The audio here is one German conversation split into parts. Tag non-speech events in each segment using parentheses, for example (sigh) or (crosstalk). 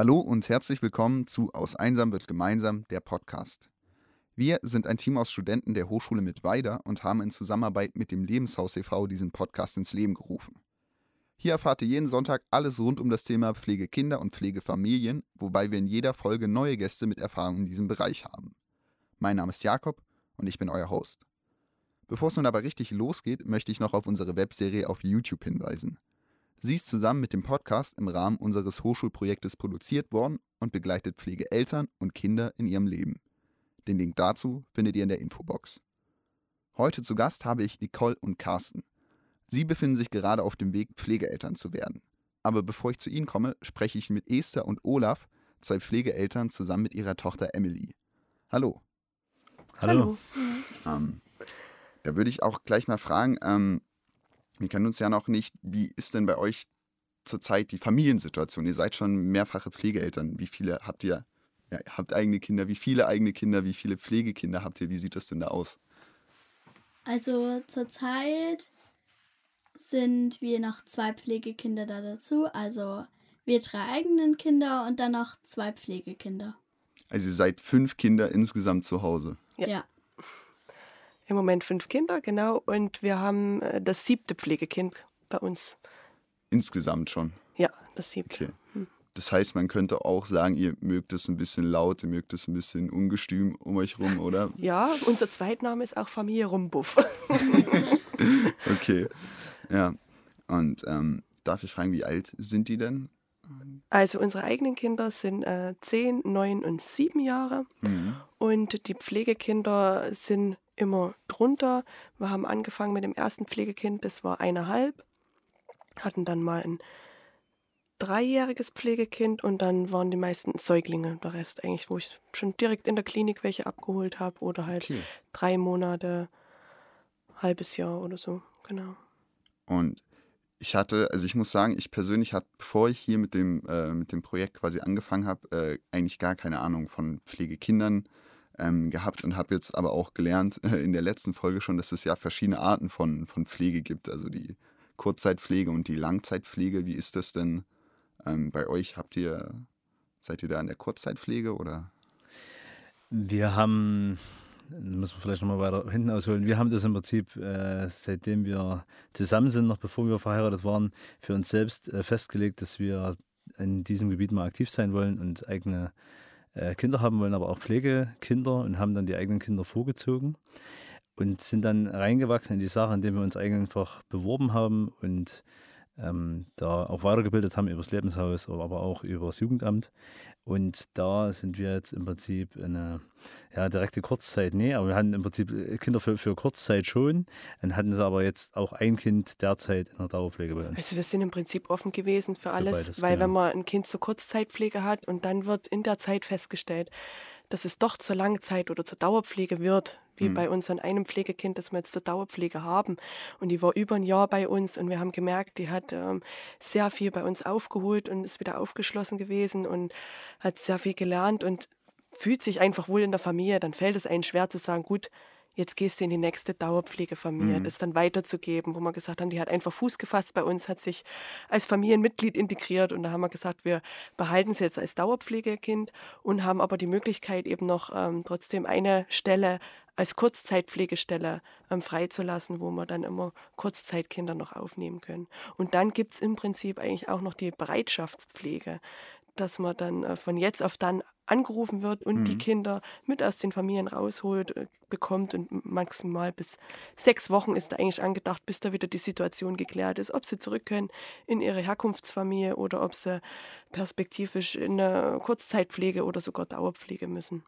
Hallo und herzlich willkommen zu Aus Einsam wird gemeinsam, der Podcast. Wir sind ein Team aus Studenten der Hochschule Mittweida und haben in Zusammenarbeit mit dem Lebenshaus e.V. diesen Podcast ins Leben gerufen. Hier erfahrt ihr jeden Sonntag alles rund um das Thema Pflegekinder und Pflegefamilien, wobei wir in jeder Folge neue Gäste mit Erfahrung in diesem Bereich haben. Mein Name ist Jakob und ich bin euer Host. Bevor es nun aber richtig losgeht, möchte ich noch auf unsere Webserie auf YouTube hinweisen. Sie ist zusammen mit dem Podcast im Rahmen unseres Hochschulprojektes produziert worden und begleitet Pflegeeltern und Kinder in ihrem Leben. Den Link dazu findet ihr in der Infobox. Heute zu Gast habe ich Nicole und Carsten. Sie befinden sich gerade auf dem Weg, Pflegeeltern zu werden. Aber bevor ich zu Ihnen komme, spreche ich mit Esther und Olaf, zwei Pflegeeltern, zusammen mit ihrer Tochter Emily. Hallo. Hallo. Ähm, da würde ich auch gleich mal fragen, ähm, wir kennen uns ja noch nicht, wie ist denn bei euch zurzeit die Familiensituation? Ihr seid schon mehrfache Pflegeeltern. Wie viele habt ihr? Ja, ihr habt eigene Kinder. Wie viele eigene Kinder? Wie viele Pflegekinder habt ihr? Wie sieht das denn da aus? Also zurzeit sind wir noch zwei Pflegekinder da dazu. Also wir drei eigenen Kinder und dann noch zwei Pflegekinder. Also ihr seid fünf Kinder insgesamt zu Hause. Ja. ja. Im Moment fünf Kinder, genau. Und wir haben äh, das siebte Pflegekind bei uns. Insgesamt schon? Ja, das siebte. Okay. Hm. Das heißt, man könnte auch sagen, ihr mögt es ein bisschen laut, ihr mögt es ein bisschen ungestüm um euch rum, oder? (laughs) Ja, unser Zweitname ist auch Familie Rumbuff. (laughs) okay. Ja. Und ähm, darf ich fragen, wie alt sind die denn? Also unsere eigenen Kinder sind äh, 10, 9 und 7 Jahre. Mhm. Und die Pflegekinder sind immer drunter. Wir haben angefangen mit dem ersten Pflegekind, das war eineinhalb. Hatten dann mal ein dreijähriges Pflegekind und dann waren die meisten Säuglinge. Der Rest eigentlich, wo ich schon direkt in der Klinik welche abgeholt habe oder halt okay. drei Monate, halbes Jahr oder so, genau. Und ich hatte, also ich muss sagen, ich persönlich hatte, bevor ich hier mit dem, äh, mit dem Projekt quasi angefangen habe, äh, eigentlich gar keine Ahnung von Pflegekindern ähm, gehabt und habe jetzt aber auch gelernt äh, (laughs) in der letzten Folge schon, dass es ja verschiedene Arten von, von Pflege gibt. Also die Kurzzeitpflege und die Langzeitpflege. Wie ist das denn ähm, bei euch? Habt ihr, seid ihr da in der Kurzzeitpflege oder? Wir haben müssen wir vielleicht nochmal weiter hinten ausholen. Wir haben das im Prinzip, äh, seitdem wir zusammen sind, noch bevor wir verheiratet waren, für uns selbst äh, festgelegt, dass wir in diesem Gebiet mal aktiv sein wollen und eigene äh, Kinder haben wollen, aber auch Pflegekinder und haben dann die eigenen Kinder vorgezogen und sind dann reingewachsen in die Sache, indem wir uns einfach beworben haben und ähm, da auch weitergebildet haben über das Lebenshaus, aber auch über das Jugendamt. Und da sind wir jetzt im Prinzip eine ja, direkte Kurzzeit, nee, aber wir hatten im Prinzip äh, Kinder für, für Kurzzeit schon. Dann hatten sie aber jetzt auch ein Kind derzeit in der Dauerpflege bei uns. Also wir sind im Prinzip offen gewesen für alles, für beides, weil genau. wenn man ein Kind zur Kurzzeitpflege hat und dann wird in der Zeit festgestellt, dass es doch zur Langzeit oder zur Dauerpflege wird, wie mhm. bei uns an einem Pflegekind, das wir jetzt zur Dauerpflege haben. Und die war über ein Jahr bei uns und wir haben gemerkt, die hat ähm, sehr viel bei uns aufgeholt und ist wieder aufgeschlossen gewesen und hat sehr viel gelernt und fühlt sich einfach wohl in der Familie. Dann fällt es einem schwer zu sagen, gut, jetzt gehst du in die nächste Dauerpflegefamilie, mhm. das dann weiterzugeben, wo wir gesagt haben, die hat einfach Fuß gefasst bei uns, hat sich als Familienmitglied integriert und da haben wir gesagt, wir behalten sie jetzt als Dauerpflegekind und haben aber die Möglichkeit eben noch ähm, trotzdem eine Stelle als Kurzzeitpflegestelle ähm, freizulassen, wo wir dann immer Kurzzeitkinder noch aufnehmen können. Und dann gibt es im Prinzip eigentlich auch noch die Bereitschaftspflege dass man dann äh, von jetzt auf dann angerufen wird und mhm. die Kinder mit aus den Familien rausholt, äh, bekommt und maximal bis sechs Wochen ist da eigentlich angedacht, bis da wieder die Situation geklärt ist, ob sie zurück können in ihre Herkunftsfamilie oder ob sie perspektivisch in eine Kurzzeitpflege oder sogar Dauerpflege müssen.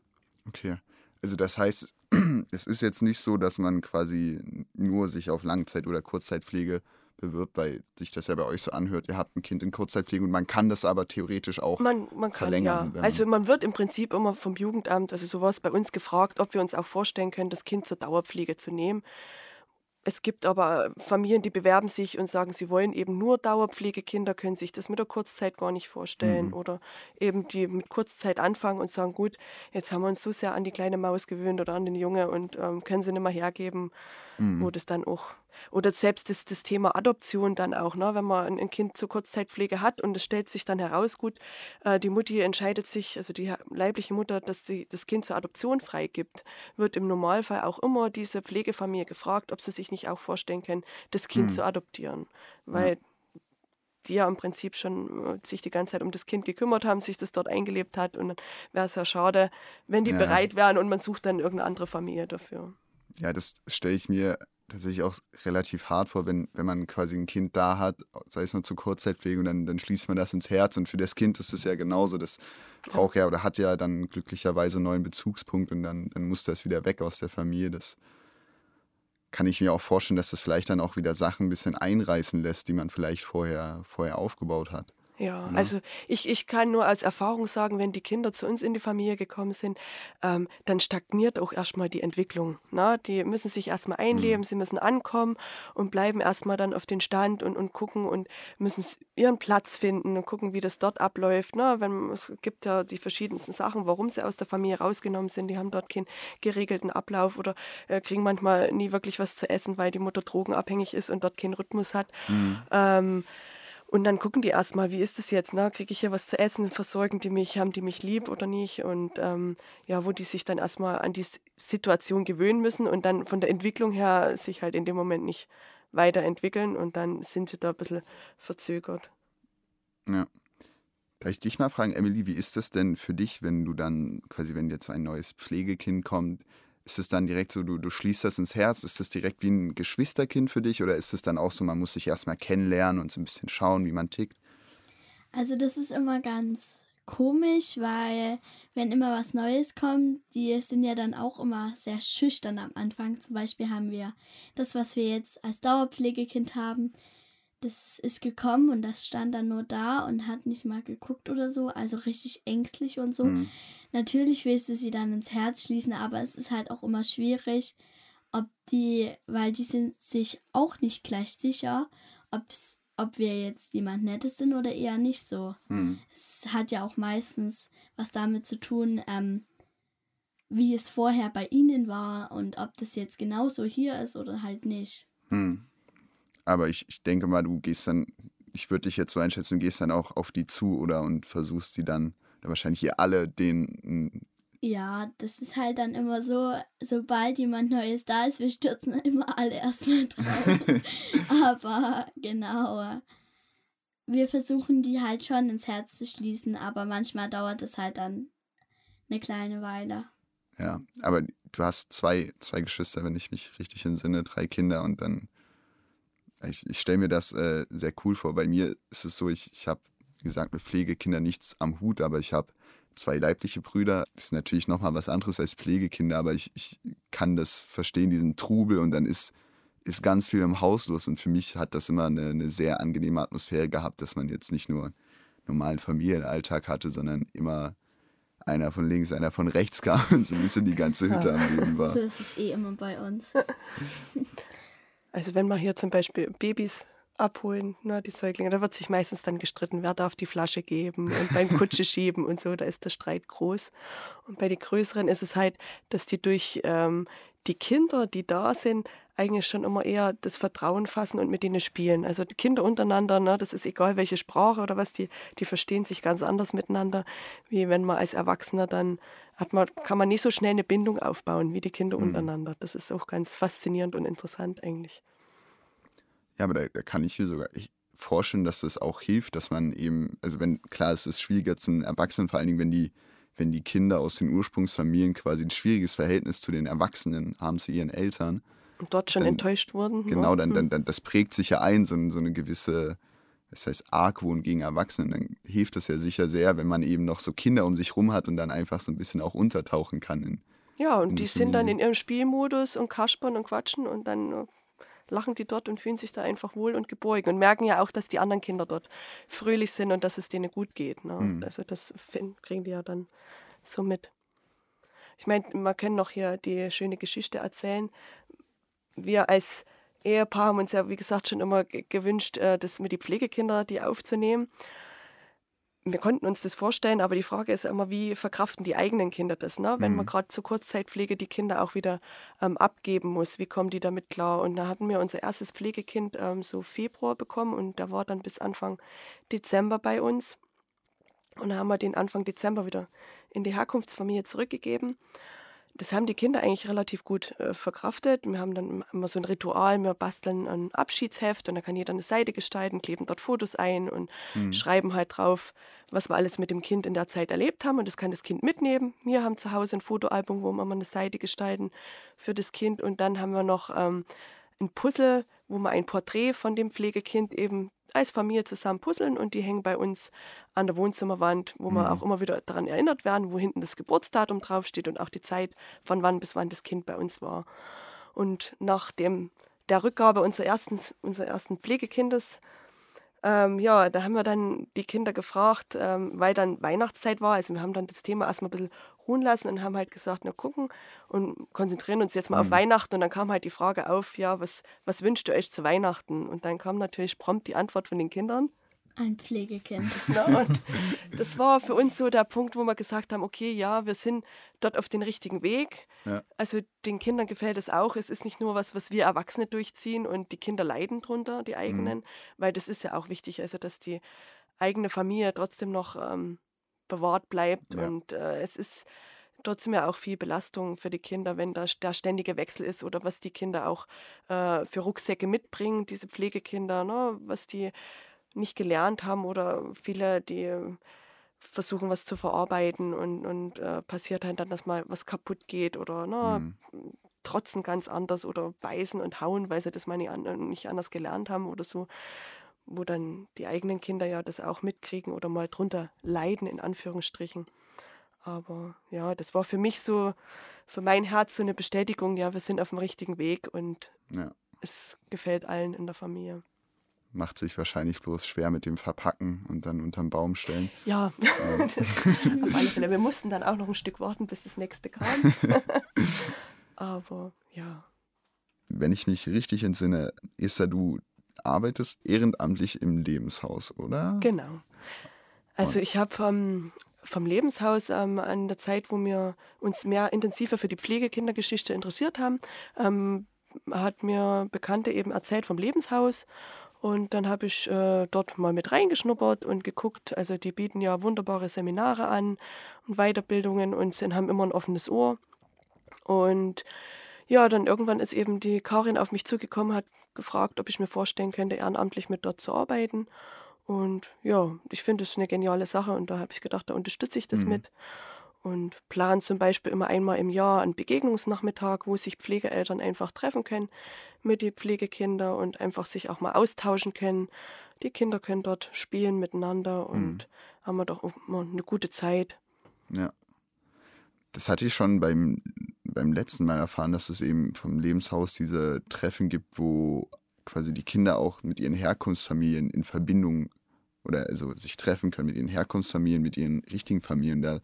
Okay. Also das heißt, (clears throat) es ist jetzt nicht so, dass man quasi nur sich auf Langzeit- oder Kurzzeitpflege bewirbt, weil sich das ja bei euch so anhört, ihr habt ein Kind in Kurzzeitpflege und man kann das aber theoretisch auch man, man kann, verlängern. Ja. Also man wird im Prinzip immer vom Jugendamt, also sowas bei uns gefragt, ob wir uns auch vorstellen können, das Kind zur Dauerpflege zu nehmen. Es gibt aber Familien, die bewerben sich und sagen, sie wollen eben nur Dauerpflegekinder, können sich das mit der Kurzzeit gar nicht vorstellen. Mhm. Oder eben die mit Kurzzeit anfangen und sagen, gut, jetzt haben wir uns so sehr an die kleine Maus gewöhnt oder an den Junge und ähm, können sie nicht mehr hergeben, mhm. wo das dann auch Oder selbst das, das Thema Adoption dann auch, ne? wenn man ein Kind zur Kurzzeitpflege hat und es stellt sich dann heraus, gut, äh, die Mutti entscheidet sich, also die leibliche Mutter, dass sie das Kind zur Adoption freigibt, wird im Normalfall auch immer diese Pflegefamilie gefragt, ob sie sich nicht auch vorstellen können, das Kind mhm. zu adoptieren. Weil ja. die ja im Prinzip schon äh, sich die ganze Zeit um das Kind gekümmert haben, sich das dort eingelebt hat und dann wäre es ja schade, wenn die ja. bereit wären und man sucht dann irgendeine andere Familie dafür. Ja, das stelle ich mir tatsächlich auch relativ hart vor, wenn, wenn man quasi ein Kind da hat, sei es nur zur Kurzzeitpflege und dann, dann schließt man das ins Herz. Und für das Kind ist es ja genauso. Das braucht ja oder hat ja dann glücklicherweise einen neuen Bezugspunkt und dann, dann muss das wieder weg aus der Familie. Das kann ich mir auch vorstellen, dass das vielleicht dann auch wieder Sachen ein bisschen einreißen lässt, die man vielleicht vorher, vorher aufgebaut hat. Ja, ne? also ich, ich kann nur als Erfahrung sagen, wenn die Kinder zu uns in die Familie gekommen sind, ähm, dann stagniert auch erstmal die Entwicklung. Na? Ne? Die müssen sich erstmal einleben, mhm. sie müssen ankommen und bleiben erstmal dann auf den Stand und, und gucken und müssen ihren Platz finden und gucken, wie das dort abläuft. Na? Ne? Wenn, es gibt ja die verschiedensten Sachen, warum sie aus der Familie rausgenommen sind. Die haben dort keinen geregelten Ablauf oder äh, kriegen manchmal nie wirklich was zu essen, weil die Mutter drogenabhängig ist und dort keinen Rhythmus hat. Mhm. Ähm, und dann gucken die erstmal, wie ist das jetzt? Ne? Kriege ich hier was zu essen? Versorgen die mich? Haben die mich lieb oder nicht? Und ähm, ja, wo die sich dann erstmal an die Situation gewöhnen müssen und dann von der Entwicklung her sich halt in dem Moment nicht weiterentwickeln und dann sind sie da ein bisschen verzögert. Ja. Darf ich dich mal fragen, Emily, wie ist das denn für dich, wenn du dann quasi, wenn jetzt ein neues Pflegekind kommt, ist es dann direkt so, du, du schließt das ins Herz? Ist das direkt wie ein Geschwisterkind für dich? Oder ist es dann auch so, man muss sich erstmal kennenlernen und so ein bisschen schauen, wie man tickt? Also, das ist immer ganz komisch, weil wenn immer was Neues kommt, die sind ja dann auch immer sehr schüchtern am Anfang. Zum Beispiel haben wir das, was wir jetzt als Dauerpflegekind haben, das ist gekommen und das stand dann nur da und hat nicht mal geguckt oder so, also richtig ängstlich und so. Mhm. Natürlich willst du sie dann ins Herz schließen, aber es ist halt auch immer schwierig, ob die, weil die sind sich auch nicht gleich sicher, ob's, ob wir jetzt jemand Nettes sind oder eher nicht so. Mhm. Es hat ja auch meistens was damit zu tun, ähm, wie es vorher bei ihnen war und ob das jetzt genauso hier ist oder halt nicht. Mhm. Aber ich, ich denke mal, du gehst dann, ich würde dich jetzt so einschätzen, du gehst dann auch auf die zu oder und versuchst die dann, oder wahrscheinlich ihr alle den. Ja, das ist halt dann immer so, sobald jemand Neues da ist, wir stürzen (laughs) immer alle erstmal drauf. (laughs) aber genau. Wir versuchen die halt schon ins Herz zu schließen, aber manchmal dauert es halt dann eine kleine Weile. Ja, aber du hast zwei, zwei Geschwister, wenn ich mich richtig entsinne, drei Kinder und dann ich, ich stelle mir das äh, sehr cool vor. Bei mir ist es so, ich, ich habe, wie gesagt, mit Pflegekinder nichts am Hut, aber ich habe zwei leibliche Brüder. Das ist natürlich nochmal was anderes als Pflegekinder, aber ich, ich kann das verstehen, diesen Trubel und dann ist, ist ganz viel im Haus los. Und für mich hat das immer eine, eine sehr angenehme Atmosphäre gehabt, dass man jetzt nicht nur normalen Familienalltag hatte, sondern immer einer von links, einer von rechts kam (laughs) und so ein bisschen die ganze Hütte am Leben war. So ist es eh immer bei uns. (laughs) Also wenn wir hier zum Beispiel Babys abholen, ne, die Säuglinge, da wird sich meistens dann gestritten, wer darf die Flasche geben und beim (laughs) Kutsche schieben und so, da ist der Streit groß. Und bei den Größeren ist es halt, dass die durch ähm, die Kinder, die da sind, eigentlich schon immer eher das Vertrauen fassen und mit denen spielen. Also die Kinder untereinander, ne, das ist egal welche Sprache oder was, die, die verstehen sich ganz anders miteinander, wie wenn man als Erwachsener dann hat man, kann man nicht so schnell eine Bindung aufbauen wie die Kinder mhm. untereinander. Das ist auch ganz faszinierend und interessant eigentlich. Ja, aber da, da kann ich mir sogar vorstellen, dass das auch hilft, dass man eben, also wenn, klar, es ist schwieriger zum Erwachsenen, vor allen Dingen, wenn die, wenn die Kinder aus den Ursprungsfamilien quasi ein schwieriges Verhältnis zu den Erwachsenen haben, zu ihren Eltern. Und dort schon dann, enttäuscht wurden. Genau, dann, dann, hm. dann, das prägt sich ja ein, so, so eine gewisse, das heißt Argwohn gegen Erwachsene, dann hilft es ja sicher sehr, wenn man eben noch so Kinder um sich rum hat und dann einfach so ein bisschen auch untertauchen kann. In, ja, und die sind dann in ihrem Spielmodus und kaspern und quatschen und dann äh, lachen die dort und fühlen sich da einfach wohl und geborgen und merken ja auch, dass die anderen Kinder dort fröhlich sind und dass es denen gut geht. Ne? Mhm. Also das kriegen die ja dann so mit. Ich meine, man kann noch hier die schöne Geschichte erzählen. Wir als Ehepaar haben uns ja, wie gesagt, schon immer gewünscht, äh, das mit die Pflegekinder, die aufzunehmen. Wir konnten uns das vorstellen, aber die Frage ist immer, wie verkraften die eigenen Kinder das? Ne? Wenn mhm. man gerade zur Kurzzeitpflege die Kinder auch wieder ähm, abgeben muss, wie kommen die damit klar? Und da hatten wir unser erstes Pflegekind ähm, so Februar bekommen und der war dann bis Anfang Dezember bei uns. Und dann haben wir den Anfang Dezember wieder in die Herkunftsfamilie zurückgegeben das haben die Kinder eigentlich relativ gut äh, verkraftet. Wir haben dann immer so ein Ritual, wir basteln ein Abschiedsheft und da kann jeder eine Seite gestalten, kleben dort Fotos ein und mhm. schreiben halt drauf, was wir alles mit dem Kind in der Zeit erlebt haben und das kann das Kind mitnehmen. Wir haben zu Hause ein Fotoalbum, wo wir mal eine Seite gestalten für das Kind und dann haben wir noch ähm, ein Puzzle, wo wir ein Porträt von dem Pflegekind eben als Familie zusammen puzzeln und die hängen bei uns an der Wohnzimmerwand, wo mhm. wir auch immer wieder daran erinnert werden, wo hinten das Geburtsdatum draufsteht und auch die Zeit, von wann bis wann das Kind bei uns war. Und nach dem, der Rückgabe unseres ersten, unser ersten Pflegekindes ähm, ja, da haben wir dann die Kinder gefragt, ähm, weil dann Weihnachtszeit war. Also wir haben dann das Thema erstmal ein bisschen ruhen lassen und haben halt gesagt, na gucken und konzentrieren uns jetzt mal mhm. auf Weihnachten. Und dann kam halt die Frage auf, ja, was, was wünscht ihr euch zu Weihnachten? Und dann kam natürlich prompt die Antwort von den Kindern. Ein Pflegekind. (laughs) Na, und das war für uns so der Punkt, wo wir gesagt haben, okay, ja, wir sind dort auf den richtigen Weg. Ja. Also den Kindern gefällt es auch. Es ist nicht nur was, was wir Erwachsene durchziehen und die Kinder leiden drunter, die eigenen, mhm. weil das ist ja auch wichtig, also dass die eigene Familie trotzdem noch ähm, bewahrt bleibt. Ja. Und äh, es ist trotzdem ja auch viel Belastung für die Kinder, wenn da der ständige Wechsel ist oder was die Kinder auch äh, für Rucksäcke mitbringen, diese Pflegekinder, ne, was die nicht gelernt haben oder viele, die versuchen, was zu verarbeiten und, und äh, passiert halt dann, dass mal was kaputt geht oder ne, mhm. trotzen ganz anders oder beißen und hauen, weil sie das mal nicht, an, nicht anders gelernt haben oder so, wo dann die eigenen Kinder ja das auch mitkriegen oder mal drunter leiden, in Anführungsstrichen. Aber ja, das war für mich so, für mein Herz so eine Bestätigung, ja, wir sind auf dem richtigen Weg und ja. es gefällt allen in der Familie macht sich wahrscheinlich bloß schwer mit dem Verpacken und dann unterm Baum stellen. Ja, ähm. (laughs) auf alle Fälle. Wir mussten dann auch noch ein Stück warten, bis das nächste kam. (laughs) Aber ja. Wenn ich mich richtig entsinne, Esther, du arbeitest ehrenamtlich im Lebenshaus, oder? Genau. Also ich habe ähm, vom Lebenshaus ähm, an der Zeit, wo wir uns mehr intensiver für die Pflegekindergeschichte interessiert haben, ähm, hat mir Bekannte eben erzählt vom Lebenshaus und dann habe ich äh, dort mal mit reingeschnuppert und geguckt. Also die bieten ja wunderbare Seminare an und Weiterbildungen und sind, haben immer ein offenes Ohr. Und ja, dann irgendwann ist eben die Karin auf mich zugekommen, hat gefragt, ob ich mir vorstellen könnte, ehrenamtlich mit dort zu arbeiten. Und ja, ich finde es eine geniale Sache und da habe ich gedacht, da unterstütze ich das mhm. mit und planen zum Beispiel immer einmal im Jahr einen Begegnungsnachmittag, wo sich Pflegeeltern einfach treffen können mit den Pflegekindern und einfach sich auch mal austauschen können. Die Kinder können dort spielen miteinander und mhm. haben wir doch immer eine gute Zeit. Ja. Das hatte ich schon beim, beim letzten Mal erfahren, dass es eben vom Lebenshaus diese Treffen gibt, wo quasi die Kinder auch mit ihren Herkunftsfamilien in Verbindung oder also sich treffen können mit ihren Herkunftsfamilien, mit ihren richtigen Familien. Da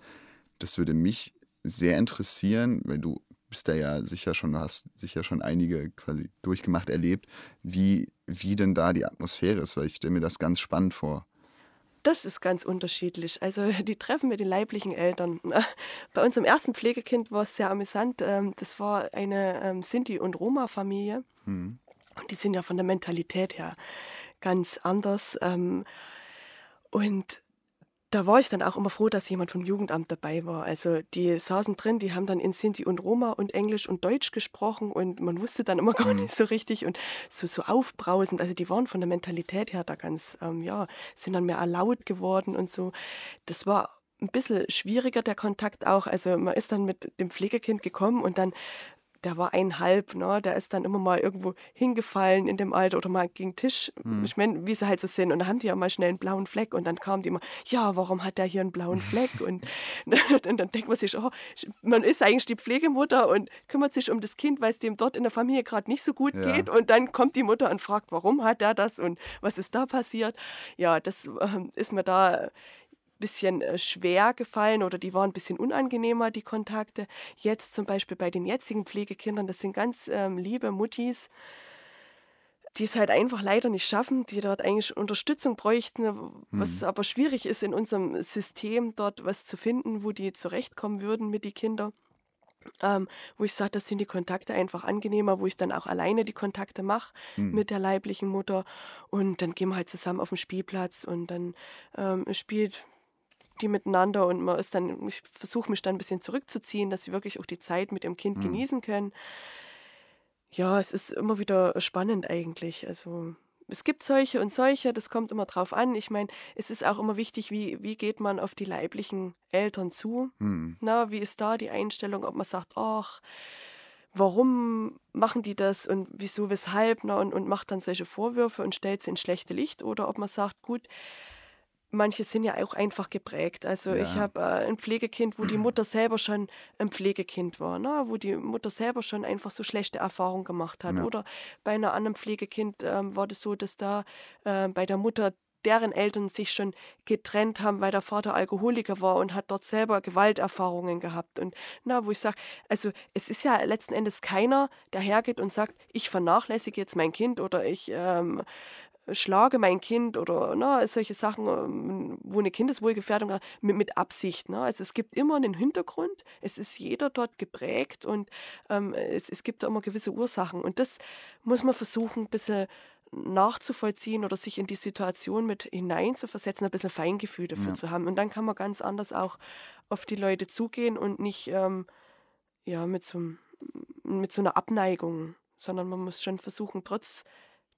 das würde mich sehr interessieren, weil du bist da ja sicher schon, hast sicher schon einige quasi durchgemacht, erlebt, wie, wie denn da die Atmosphäre ist, weil ich stelle mir das ganz spannend vor. Das ist ganz unterschiedlich. Also (laughs) die Treffen mit den leiblichen Eltern. (laughs) Bei unserem ersten Pflegekind war es sehr amüsant. Ähm, das war eine ähm, Sinti- und Roma-Familie. Mhm. Und die sind ja von der Mentalität her ganz anders. Ähm, und da war ich dann auch immer froh, dass jemand vom Jugendamt dabei war. Also die saßen drin, die haben dann in Sinti und Roma und Englisch und Deutsch gesprochen und man wusste dann immer (laughs) gar nicht so richtig und so, so aufbrausend. Also die waren von der Mentalität her da ganz, ähm, ja, sind dann mehr laut geworden und so. Das war ein bisschen schwieriger, der Kontakt auch. Also man ist dann mit dem Pflegekind gekommen und dann der war einhalb, ne? der ist dann immer mal irgendwo hingefallen in dem Alter oder mal gegen den Tisch, mhm. ich meine, wie sie halt so sind. Und da haben die ja mal schnell einen blauen Fleck und dann kamen die immer, ja, warum hat der hier einen blauen Fleck? (laughs) und, (laughs) und dann denkt man sich, oh, man ist eigentlich die Pflegemutter und kümmert sich um das Kind, weil es dem dort in der Familie gerade nicht so gut ja. geht. Und dann kommt die Mutter und fragt, warum hat der das und was ist da passiert? Ja, das äh, ist mir da bisschen äh, schwer gefallen oder die waren ein bisschen unangenehmer, die Kontakte. Jetzt zum Beispiel bei den jetzigen Pflegekindern, das sind ganz ähm, liebe Muttis. die es halt einfach leider nicht schaffen, die dort eigentlich Unterstützung bräuchten, was mhm. aber schwierig ist in unserem System, dort was zu finden, wo die zurechtkommen würden mit den Kindern. Ähm, wo ich sage, das sind die Kontakte einfach angenehmer, wo ich dann auch alleine die Kontakte mache mhm. mit der leiblichen Mutter. Und dann gehen wir halt zusammen auf den Spielplatz und dann ähm, spielt die miteinander und man ist dann, ich versuche mich dann ein bisschen zurückzuziehen, dass sie wirklich auch die Zeit mit dem Kind mhm. genießen können. Ja, es ist immer wieder spannend eigentlich. Also es gibt solche und solche, das kommt immer drauf an. Ich meine, es ist auch immer wichtig, wie, wie geht man auf die leiblichen Eltern zu? Mhm. Na, wie ist da die Einstellung, ob man sagt, ach, warum machen die das und wieso, weshalb, na, und, und macht dann solche Vorwürfe und stellt sie ins schlechte Licht oder ob man sagt, gut, manche sind ja auch einfach geprägt. Also ja. ich habe äh, ein Pflegekind, wo die Mutter selber schon ein Pflegekind war, ne? wo die Mutter selber schon einfach so schlechte Erfahrungen gemacht hat. Ja. Oder bei einer anderen Pflegekind ähm, war das so, dass da äh, bei der Mutter deren Eltern sich schon getrennt haben, weil der Vater Alkoholiker war und hat dort selber Gewalterfahrungen gehabt. Und na, wo ich sage, also es ist ja letzten Endes keiner, der hergeht und sagt, ich vernachlässige jetzt mein Kind oder ich ähm, schlage mein Kind oder ne, solche Sachen, ähm, wo eine Kindeswohlgefährdung mit, mit Absicht. Ne? Also es gibt immer einen Hintergrund, es ist jeder dort geprägt und ähm, es, es gibt da immer gewisse Ursachen. Und das muss man versuchen, ein bisschen nachzuvollziehen oder sich in die Situation mit hineinzuversetzen, ein bisschen Feingefühl dafür ja. zu haben. Und dann kann man ganz anders auch auf die Leute zugehen und nicht ähm, ja, mit, so, mit so einer Abneigung, sondern man muss schon versuchen, trotz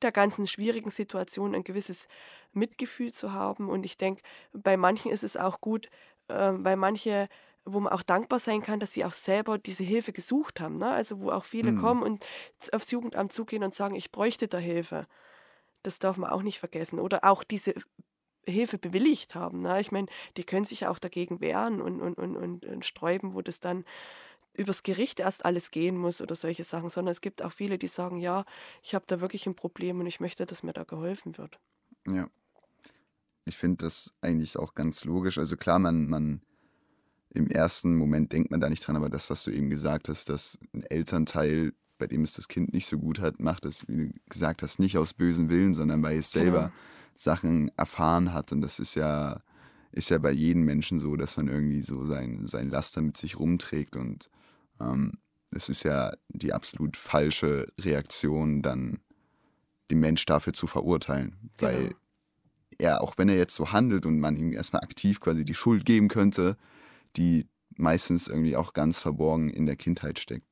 der ganzen schwierigen Situation ein gewisses Mitgefühl zu haben. Und ich denke, bei manchen ist es auch gut, äh, weil manche wo man auch dankbar sein kann, dass sie auch selber diese Hilfe gesucht haben. Ne? Also wo auch viele mhm. kommen und aufs Jugendamt zugehen und sagen, ich bräuchte da Hilfe. Das darf man auch nicht vergessen. Oder auch diese Hilfe bewilligt haben. Ne? Ich meine, die können sich auch dagegen wehren und, und, und, und, sträuben, wo das dann übers Gericht erst alles gehen muss oder solche Sachen, sondern es gibt auch viele, die sagen, ja, ich habe da wirklich ein Problem und ich möchte, dass mir da geholfen wird. Ja. Ich finde das eigentlich auch ganz logisch. Also klar, man, man im ersten Moment denkt man da nicht dran, aber das, was du eben gesagt hast, dass ein Elternteil, bei dem es das Kind nicht so gut hat, macht es, wie du gesagt hast, nicht aus bösem Willen, sondern weil es selber genau. Sachen erfahren hat. Und das ist ja, ist ja bei jedem Menschen so, dass man irgendwie so sein, sein Laster mit sich rumträgt und es ist ja die absolut falsche Reaktion, dann den Mensch dafür zu verurteilen. Genau. Weil er, auch wenn er jetzt so handelt und man ihm erstmal aktiv quasi die Schuld geben könnte, die meistens irgendwie auch ganz verborgen in der Kindheit steckt.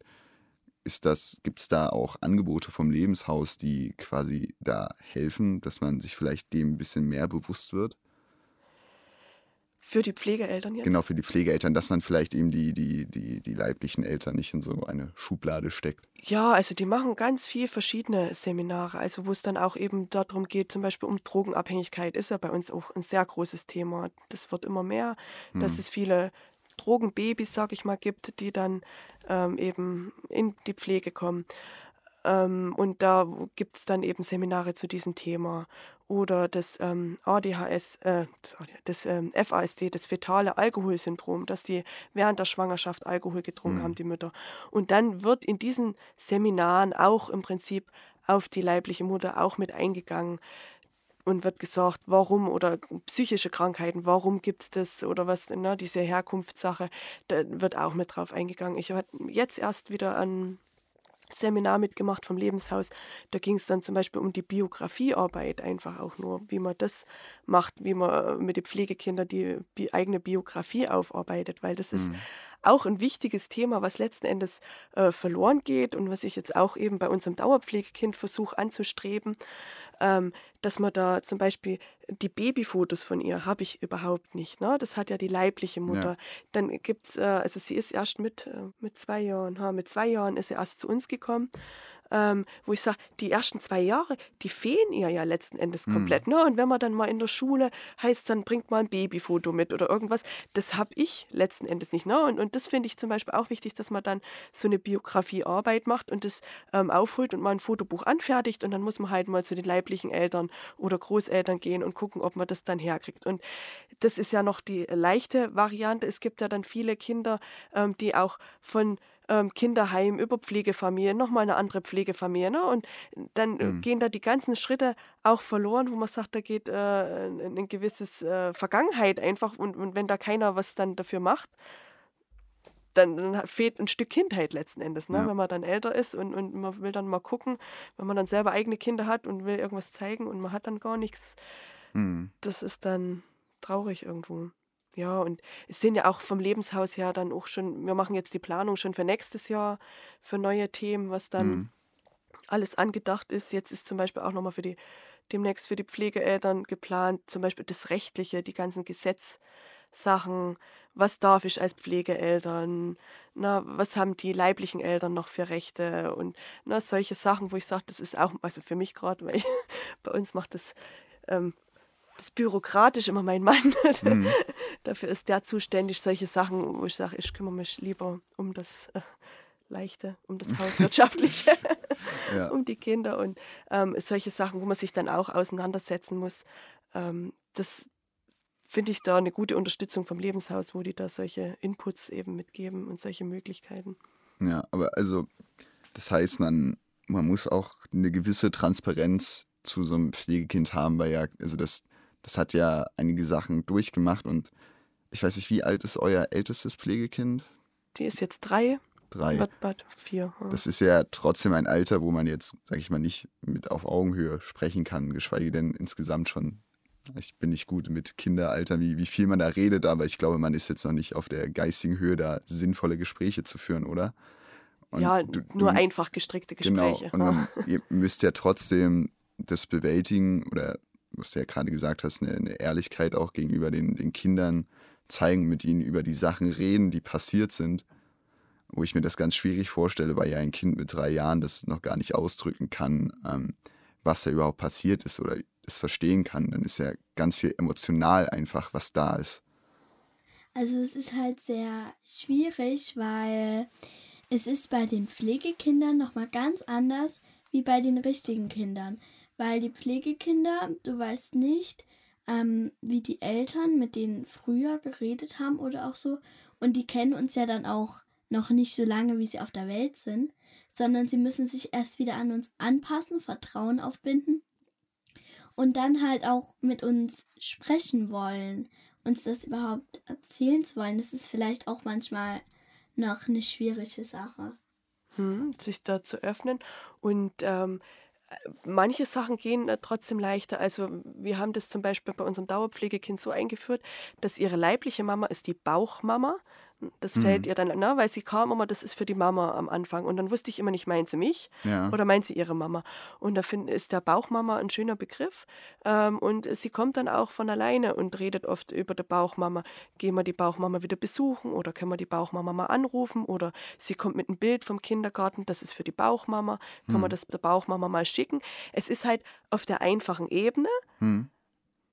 Ist das, gibt es da auch Angebote vom Lebenshaus, die quasi da helfen, dass man sich vielleicht dem ein bisschen mehr bewusst wird? Für die Pflegeeltern jetzt? Genau, für die Pflegeeltern, dass man vielleicht eben die, die, die, die leiblichen Eltern nicht in so eine Schublade steckt. Ja, also die machen ganz viel verschiedene Seminare, also wo es dann auch eben darum geht, zum Beispiel um Drogenabhängigkeit, ist ja bei uns auch ein sehr großes Thema. Das wird immer mehr, hm. dass es viele Drogenbabys, sag ich mal, gibt, die dann ähm, eben in die Pflege kommen. Ähm, und da gibt es dann eben Seminare zu diesem Thema. Oder das ähm, ADHS, äh, das, ähm, FASD, das fetale Alkoholsyndrom, dass die während der Schwangerschaft Alkohol getrunken mhm. haben, die Mütter. Und dann wird in diesen Seminaren auch im Prinzip auf die leibliche Mutter auch mit eingegangen und wird gesagt, warum oder psychische Krankheiten, warum gibt es das oder was, ne, diese Herkunftssache, da wird auch mit drauf eingegangen. Ich hatte jetzt erst wieder an Seminar mitgemacht vom Lebenshaus. Da ging es dann zum Beispiel um die Biografiearbeit, einfach auch nur, wie man das macht, wie man mit den Pflegekindern die, eigene Biografie aufarbeitet, weil das ist mhm auch ein wichtiges Thema, was letzten Endes äh, verloren geht und was ich jetzt auch eben bei unserem Dauerpflegekind versuche anzustreben, ähm, dass man da zum Beispiel die Babyfotos von ihr habe ich überhaupt nicht. Ne? Das hat ja die leibliche Mutter. Ja. Dann gibt es, äh, also sie ist erst mit, äh, mit zwei Jahren, ha, mit zwei Jahren ist sie erst zu uns gekommen ähm, wo ich sage, die ersten zwei Jahre, die fehlen ihr ja letzten Endes mhm. komplett. Mhm. Ne? Und wenn man dann mal in der Schule heißt, dann bringt mal ein Babyfoto mit oder irgendwas, das habe ich letzten Endes nicht. Ne? Und, und das finde ich zum Beispiel auch wichtig, dass man dann so eine Biografiearbeit macht und das ähm, aufholt und mal ein Fotobuch anfertigt und dann muss man halt mal zu den leiblichen Eltern oder Großeltern gehen und gucken, ob man das dann herkriegt. Und das ist ja noch die leichte Variante. Es gibt ja dann viele Kinder, ähm, die auch von ähm, Kinderheim über Pflegefamilie, nochmal eine andere Pflegefamilie. Ne? Und dann mhm. gehen da die ganzen Schritte auch verloren, wo man sagt, da geht äh, ein, ein gewisses äh, Vergangenheit einfach. Und, und wenn da keiner was dann dafür macht, dann, dann, fehlt ein Stück Kindheit letzten Endes, ne? Ja. wenn man dann älter ist und, und man will dann mal gucken, wenn man dann selber eigene Kinder hat und will irgendwas zeigen und man hat dann gar nichts. Mhm. Das ist dann traurig irgendwo. Ja, und es sind ja auch vom Lebenshaus her dann auch schon, wir machen jetzt die Planung schon für nächstes Jahr, für neue Themen, was dann mhm. alles angedacht ist. Jetzt ist zum Beispiel auch nochmal für die, demnächst für die Pflegeeltern geplant, zum Beispiel das Rechtliche, die ganzen Gesetzsachen, was darf ich als Pflegeeltern, na, was haben die leiblichen Eltern noch für Rechte und na, solche Sachen, wo ich sage, das ist auch, also für mich gerade, weil (laughs) bei uns macht das ähm, das bürokratisch immer mein Mann. (laughs) Mhm. Dafür ist der zuständig, solche Sachen, wo ich sage, ich kümmere mich lieber um das äh, Leichte, um das (laughs) Hauswirtschaftliche, (laughs) ja. um die Kinder und ähm, solche Sachen, wo man sich dann auch auseinandersetzen muss. Ähm, das finde ich da eine gute Unterstützung vom Lebenshaus, wo die da solche Inputs eben mitgeben und solche Möglichkeiten. Ja, aber also das heißt, man, man muss auch eine gewisse Transparenz zu so einem Pflegekind haben, weil ja, also das, das hat ja einige Sachen durchgemacht und ich weiß nicht, wie alt ist euer ältestes Pflegekind? Die ist jetzt drei. Drei. Wird bald vier. Ja. Das ist ja trotzdem ein Alter, wo man jetzt, sag ich mal, nicht mit auf Augenhöhe sprechen kann, geschweige denn insgesamt schon. Ich bin nicht gut mit Kinderalter, wie, wie viel man da redet, aber ich glaube, man ist jetzt noch nicht auf der geistigen Höhe, da sinnvolle Gespräche zu führen, oder? Und ja, du, nur du, einfach gestrickte genau, Gespräche. Genau, und man, ihr müsst ja trotzdem das bewältigen oder was du ja gerade gesagt hast, eine, eine, Ehrlichkeit auch gegenüber den, den Kindern zeigen, mit ihnen über die Sachen reden, die passiert sind. Wo ich mir das ganz schwierig vorstelle, weil ja ein Kind mit drei Jahren das noch gar nicht ausdrücken kann, ähm, was da überhaupt passiert ist oder es verstehen kann. Dann ist ja ganz viel emotional einfach, was da ist. Also es ist halt sehr schwierig, weil es ist bei den Pflegekindern nochmal ganz anders wie bei den richtigen Kindern weil die Pflegekinder, du weißt nicht, ähm, wie die Eltern mit denen früher geredet haben oder auch so. Und die kennen uns ja dann auch noch nicht so lange, wie sie auf der Welt sind, sondern sie müssen sich erst wieder an uns anpassen, Vertrauen aufbinden und dann halt auch mit uns sprechen wollen, uns das überhaupt erzählen zu wollen. Das ist vielleicht auch manchmal noch eine schwierige Sache. Hm, sich da zu öffnen und ähm, manche Sachen gehen äh, trotzdem leichter. Also wir haben das zum Beispiel bei unserem Dauerpflegekind so eingeführt, dass ihre leibliche Mama ist die Bauchmama das mhm. fällt ihr dann, ne, weil sie kam immer, das ist für die Mama am Anfang. Und dann wusste ich immer nicht, meint sie mich ja. oder meint sie ihre Mama. Und da find, ist der Bauchmama ein schöner Begriff. Ähm, und sie kommt dann auch von alleine und redet oft über die Bauchmama. Gehen wir die Bauchmama wieder besuchen oder können wir die Bauchmama mal anrufen? Oder sie kommt mit einem Bild vom Kindergarten, das ist für die Bauchmama. Kann mhm. man das der Bauchmama mal schicken? Es ist halt auf der einfachen Ebene. Mhm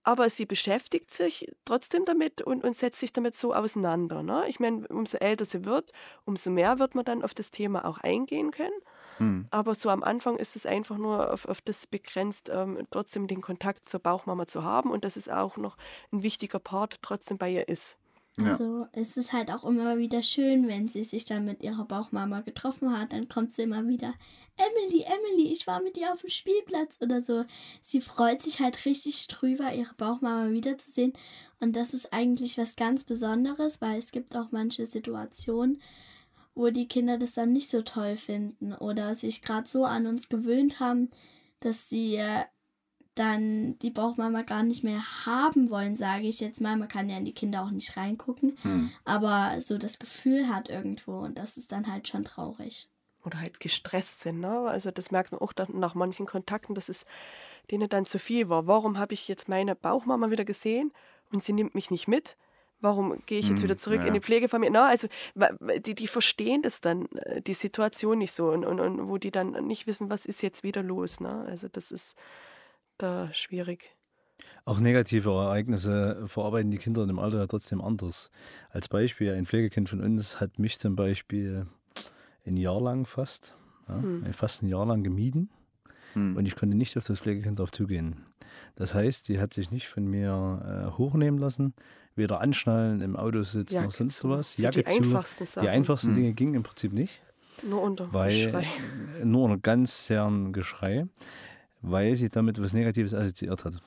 aber sie beschäftigt sich trotzdem damit und, und setzt sich damit so auseinander. Ne? Ich meine, umso älter sie wird, umso mehr wird man dann auf das Thema auch eingehen können. Mhm. Aber so am Anfang ist es einfach nur auf, auf das begrenzt, ähm, trotzdem den Kontakt zur Bauchmama zu haben und dass es auch noch ein wichtiger Part trotzdem bei ihr ist. Also ja. es ist halt auch immer wieder schön, wenn sie sich dann mit ihrer Bauchmama getroffen hat, dann kommt sie immer wieder, Emily, Emily, ich war mit dir auf dem Spielplatz oder so. Sie freut sich halt richtig drüber, ihre Bauchmama wiederzusehen. Und das ist eigentlich was ganz Besonderes, weil es gibt auch manche Situationen, wo die Kinder das dann nicht so toll finden oder sich gerade so an uns gewöhnt haben, dass sie äh, dann die Bauchmama gar nicht mehr haben wollen, sage ich jetzt mal. Man kann ja in die Kinder auch nicht reingucken, hm. aber so das Gefühl hat irgendwo und das ist dann halt schon traurig. Oder halt gestresst sind. Ne? Also das merkt man auch dann nach manchen Kontakten, dass es denen dann zu viel war. Warum habe ich jetzt meine Bauchmama wieder gesehen und sie nimmt mich nicht mit? Warum gehe ich jetzt hm, wieder zurück ja. in die Pflegefamilie? Na, also die, die verstehen das dann, äh, die Situation nicht so und, und, und wo die dann nicht wissen, was ist jetzt wieder los. Ne? Also das ist da schwierig. Auch negative Ereignisse verarbeiten die Kinder in dem Alter ja trotzdem anders. Als Beispiel, ein Pflegekind von uns hat mich zum Beispiel ein Jahr lang fast, ja, hm. fast ein Jahr lang gemieden hm. und ich konnte nicht auf das Pflegekind drauf zugehen. Das heißt, die hat sich nicht von mir äh, hochnehmen lassen, weder anschnallen, im Auto sitzen Jacke noch sonst was. So Jacke die zu. Einfachsten Sachen. Die einfachsten hm. Dinge gingen im Prinzip nicht. Nur unter weil, Geschrei. Nur unter ganz sehr Geschrei, weil sie damit was Negatives assoziiert hat.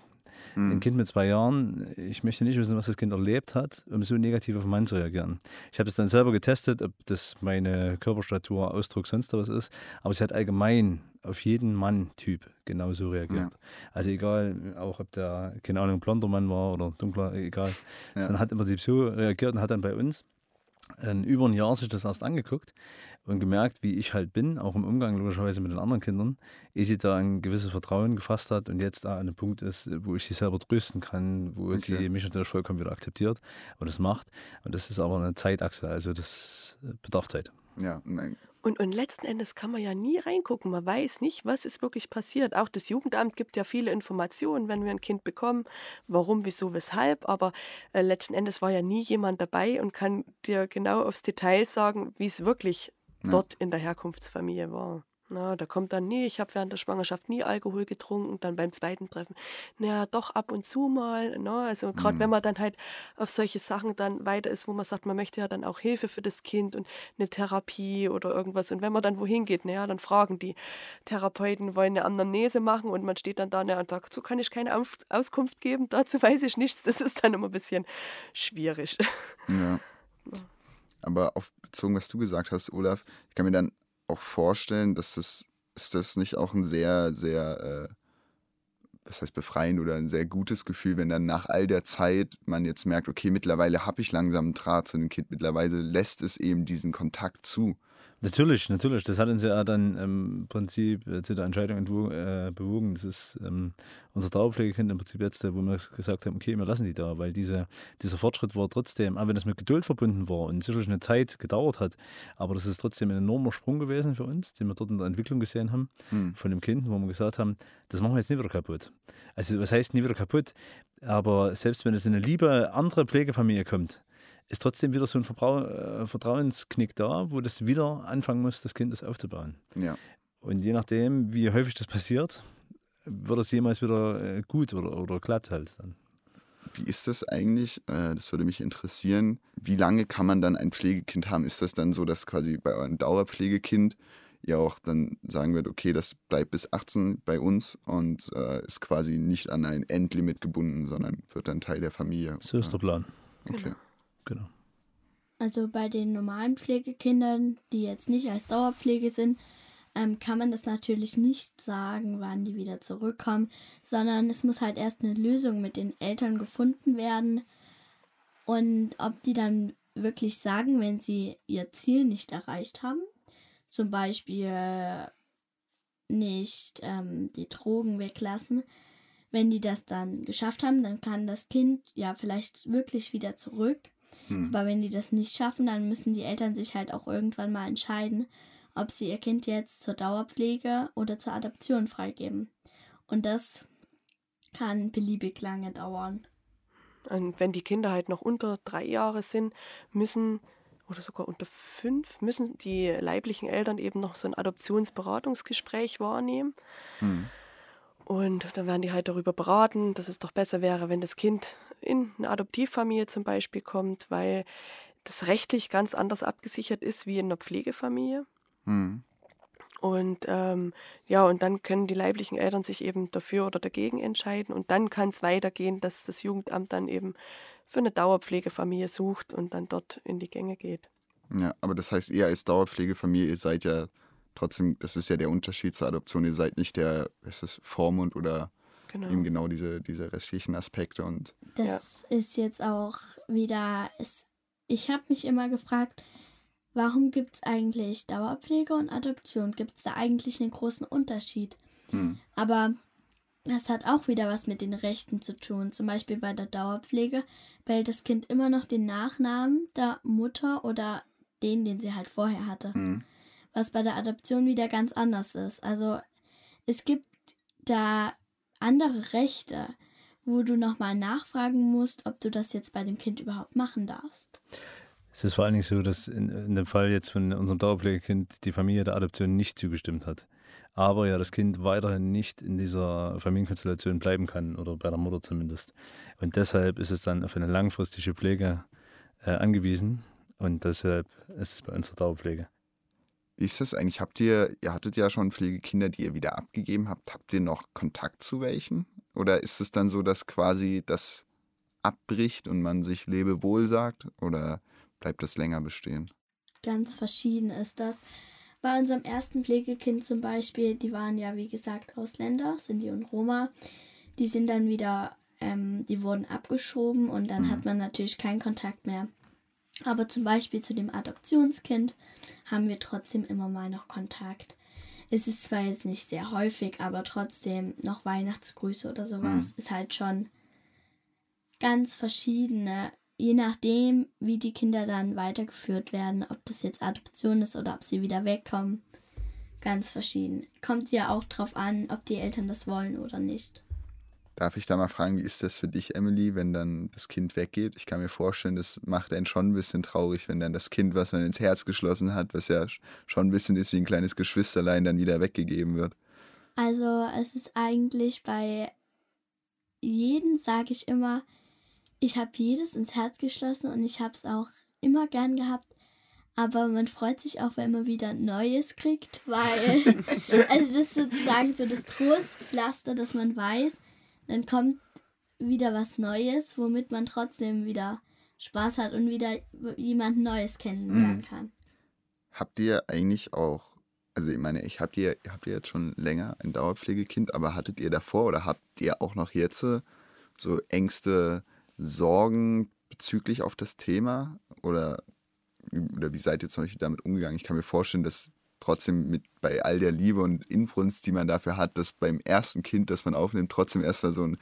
Mhm. Ein Kind mit zwei Jahren, ich möchte nicht wissen, was das Kind erlebt hat, um so negativ auf einen Mann zu reagieren. Ich habe es dann selber getestet, ob das meine Körperstatur, Ausdruck, sonst was ist. Aber sie hat allgemein auf jeden Mann-Typ genauso reagiert. Ja. Also egal, auch ob der, keine Ahnung, blonder Mann war oder dunkler, egal. Ja. Sondern hat im Prinzip so reagiert und hat dann bei uns ein, über ein Jahr sich das erst angeguckt und gemerkt, wie ich halt bin, auch im Umgang logischerweise mit den anderen Kindern, ehe sie da ein gewisses Vertrauen gefasst hat und jetzt da an einem Punkt ist, wo ich sie selber trösten kann, wo okay. sie mich natürlich vollkommen wieder akzeptiert und das macht. Und das ist aber eine Zeitachse, also das bedarf Zeit. Ja, nein. Und, und letzten Endes kann man ja nie reingucken. Man weiß nicht, was ist wirklich passiert. Auch das Jugendamt gibt ja viele Informationen, wenn wir ein Kind bekommen, warum, wieso, weshalb. Aber äh, letzten Endes war ja nie jemand dabei und kann dir genau aufs Detail sagen, wie es wirklich ja. dort in der Herkunftsfamilie war. Na, da kommt dann, nee, ich habe während der Schwangerschaft nie Alkohol getrunken, dann beim zweiten Treffen, naja, doch ab und zu mal. Na, also gerade mhm. wenn man dann halt auf solche Sachen dann weiter ist, wo man sagt, man möchte ja dann auch Hilfe für das Kind und eine Therapie oder irgendwas. Und wenn man dann wohin geht, naja, dann fragen die Therapeuten, wollen eine Anamnese machen und man steht dann da naja, und dazu kann ich keine Auskunft geben, (laughs) dazu weiß ich nichts. Das ist dann immer ein bisschen schwierig. Ja. (laughs) Aber auf bezogen, was du gesagt hast, Olaf, ich kann mir dann auch vorstellen, dass das, ist das nicht auch ein sehr, sehr, äh, was heißt befreiend oder ein sehr gutes Gefühl, wenn dann nach all der Zeit man jetzt merkt, okay, mittlerweile habe ich langsam einen Draht zu dem Kind, mittlerweile lässt es eben diesen Kontakt zu. Natürlich, natürlich. Das hat uns ja dann im Prinzip äh, zu der Entscheidung äh, bewogen. Das ist ähm, unser Dauerpflegekind im Prinzip jetzt, wo wir gesagt haben, okay, wir lassen die da, weil diese, dieser Fortschritt war trotzdem, auch wenn das mit Geduld verbunden war und sicherlich eine Zeit gedauert hat, aber das ist trotzdem ein enormer Sprung gewesen für uns, den wir dort in der Entwicklung gesehen haben hm. von dem Kind, wo wir gesagt haben, das machen wir jetzt nie wieder kaputt. Also was heißt nie wieder kaputt? Aber selbst wenn es in eine liebe andere Pflegefamilie kommt, ist trotzdem wieder so ein Verbrau äh, Vertrauensknick da, wo das wieder anfangen muss, das Kind das aufzubauen. Ja. Und je nachdem, wie häufig das passiert, wird es jemals wieder äh, gut oder, oder glatt halt dann. Wie ist das eigentlich? Äh, das würde mich interessieren. Wie lange kann man dann ein Pflegekind haben? Ist das dann so, dass quasi bei eurem Dauerpflegekind ihr auch dann sagen wird, okay, das bleibt bis 18 bei uns und äh, ist quasi nicht an ein Endlimit gebunden, sondern wird dann Teil der Familie? So ist der Plan. Okay. Genau. Also bei den normalen Pflegekindern, die jetzt nicht als Dauerpflege sind, ähm, kann man das natürlich nicht sagen, wann die wieder zurückkommen, sondern es muss halt erst eine Lösung mit den Eltern gefunden werden. Und ob die dann wirklich sagen, wenn sie ihr Ziel nicht erreicht haben, zum Beispiel nicht ähm, die Drogen weglassen, wenn die das dann geschafft haben, dann kann das Kind ja vielleicht wirklich wieder zurück. Hm. Aber wenn die das nicht schaffen, dann müssen die Eltern sich halt auch irgendwann mal entscheiden, ob sie ihr Kind jetzt zur Dauerpflege oder zur Adoption freigeben. Und das kann beliebig lange dauern. Und wenn die Kinder halt noch unter drei Jahre sind, müssen oder sogar unter fünf, müssen die leiblichen Eltern eben noch so ein Adoptionsberatungsgespräch wahrnehmen. Hm. Und da werden die halt darüber beraten, dass es doch besser wäre, wenn das Kind in eine Adoptivfamilie zum Beispiel kommt, weil das rechtlich ganz anders abgesichert ist wie in einer Pflegefamilie. Hm. Und ähm, ja, und dann können die leiblichen Eltern sich eben dafür oder dagegen entscheiden. Und dann kann es weitergehen, dass das Jugendamt dann eben für eine Dauerpflegefamilie sucht und dann dort in die Gänge geht. Ja, aber das heißt, ihr als Dauerpflegefamilie, ihr seid ja trotzdem, das ist ja der Unterschied zur Adoption, ihr seid nicht der, ist es Vormund oder genau. eben genau diese, diese restlichen Aspekte. Und das ja. ist jetzt auch wieder, ist, ich habe mich immer gefragt, warum gibt es eigentlich Dauerpflege und Adoption? Gibt es da eigentlich einen großen Unterschied? Hm. Aber das hat auch wieder was mit den Rechten zu tun. Zum Beispiel bei der Dauerpflege behält das Kind immer noch den Nachnamen der Mutter oder den, den sie halt vorher hatte. Hm. Was bei der Adoption wieder ganz anders ist. Also es gibt da andere Rechte, wo du nochmal nachfragen musst, ob du das jetzt bei dem Kind überhaupt machen darfst. Es ist vor allen Dingen so, dass in, in dem Fall jetzt von unserem Dauerpflegekind die Familie der Adoption nicht zugestimmt hat. Aber ja, das Kind weiterhin nicht in dieser Familienkonstellation bleiben kann oder bei der Mutter zumindest. Und deshalb ist es dann auf eine langfristige Pflege äh, angewiesen und deshalb ist es bei unserer Dauerpflege. Wie ist das eigentlich? Habt ihr, ihr hattet ja schon Pflegekinder, die ihr wieder abgegeben habt. Habt ihr noch Kontakt zu welchen? Oder ist es dann so, dass quasi das abbricht und man sich Lebewohl sagt? Oder bleibt das länger bestehen? Ganz verschieden ist das. Bei unserem ersten Pflegekind zum Beispiel, die waren ja wie gesagt Ausländer, Sinti und Roma. Die sind dann wieder, ähm, die wurden abgeschoben und dann mhm. hat man natürlich keinen Kontakt mehr. Aber zum Beispiel zu dem Adoptionskind haben wir trotzdem immer mal noch Kontakt. Es ist zwar jetzt nicht sehr häufig, aber trotzdem noch Weihnachtsgrüße oder sowas mhm. ist halt schon ganz verschiedene, je nachdem, wie die Kinder dann weitergeführt werden, ob das jetzt Adoption ist oder ob sie wieder wegkommen. Ganz verschieden. Kommt ja auch drauf an, ob die Eltern das wollen oder nicht. Darf ich da mal fragen, wie ist das für dich, Emily, wenn dann das Kind weggeht? Ich kann mir vorstellen, das macht einen schon ein bisschen traurig, wenn dann das Kind, was man ins Herz geschlossen hat, was ja schon ein bisschen ist wie ein kleines Geschwisterlein, dann wieder weggegeben wird. Also es ist eigentlich bei jedem, sage ich immer, ich habe jedes ins Herz geschlossen und ich habe es auch immer gern gehabt. Aber man freut sich auch, wenn man wieder Neues kriegt, weil, (laughs) (laughs) also das ist sozusagen so das Trostpflaster, dass man weiß, dann kommt wieder was Neues, womit man trotzdem wieder Spaß hat und wieder jemand Neues kennenlernen mhm. kann. Habt ihr eigentlich auch, also ich meine, ich habt ihr, habt ihr jetzt schon länger ein Dauerpflegekind, aber hattet ihr davor oder habt ihr auch noch jetzt so Ängste, Sorgen bezüglich auf das Thema? Oder, oder wie seid ihr zum Beispiel damit umgegangen? Ich kann mir vorstellen, dass trotzdem mit bei all der Liebe und Inbrunst, die man dafür hat, dass beim ersten Kind, das man aufnimmt, trotzdem erstmal so ein,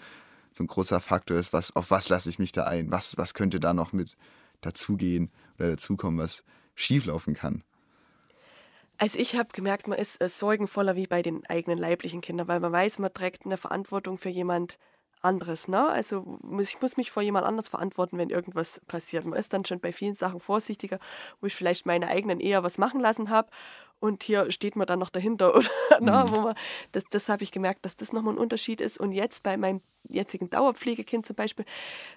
so ein großer Faktor ist, was, auf was lasse ich mich da ein? Was, was könnte da noch mit dazugehen oder dazukommen, was schieflaufen kann? Also ich habe gemerkt, man ist äh, sorgenvoller wie bei den eigenen leiblichen Kindern, weil man weiß, man trägt eine Verantwortung für jemand anderes. Ne? Also ich muss mich vor jemand anders verantworten, wenn irgendwas passiert. Man ist dann schon bei vielen Sachen vorsichtiger, wo ich vielleicht meine eigenen eher was machen lassen habe und hier steht man dann noch dahinter. (laughs) Oder, ne, mhm. wo man, das das habe ich gemerkt, dass das nochmal ein Unterschied ist. Und jetzt bei meinem jetzigen Dauerpflegekind zum Beispiel,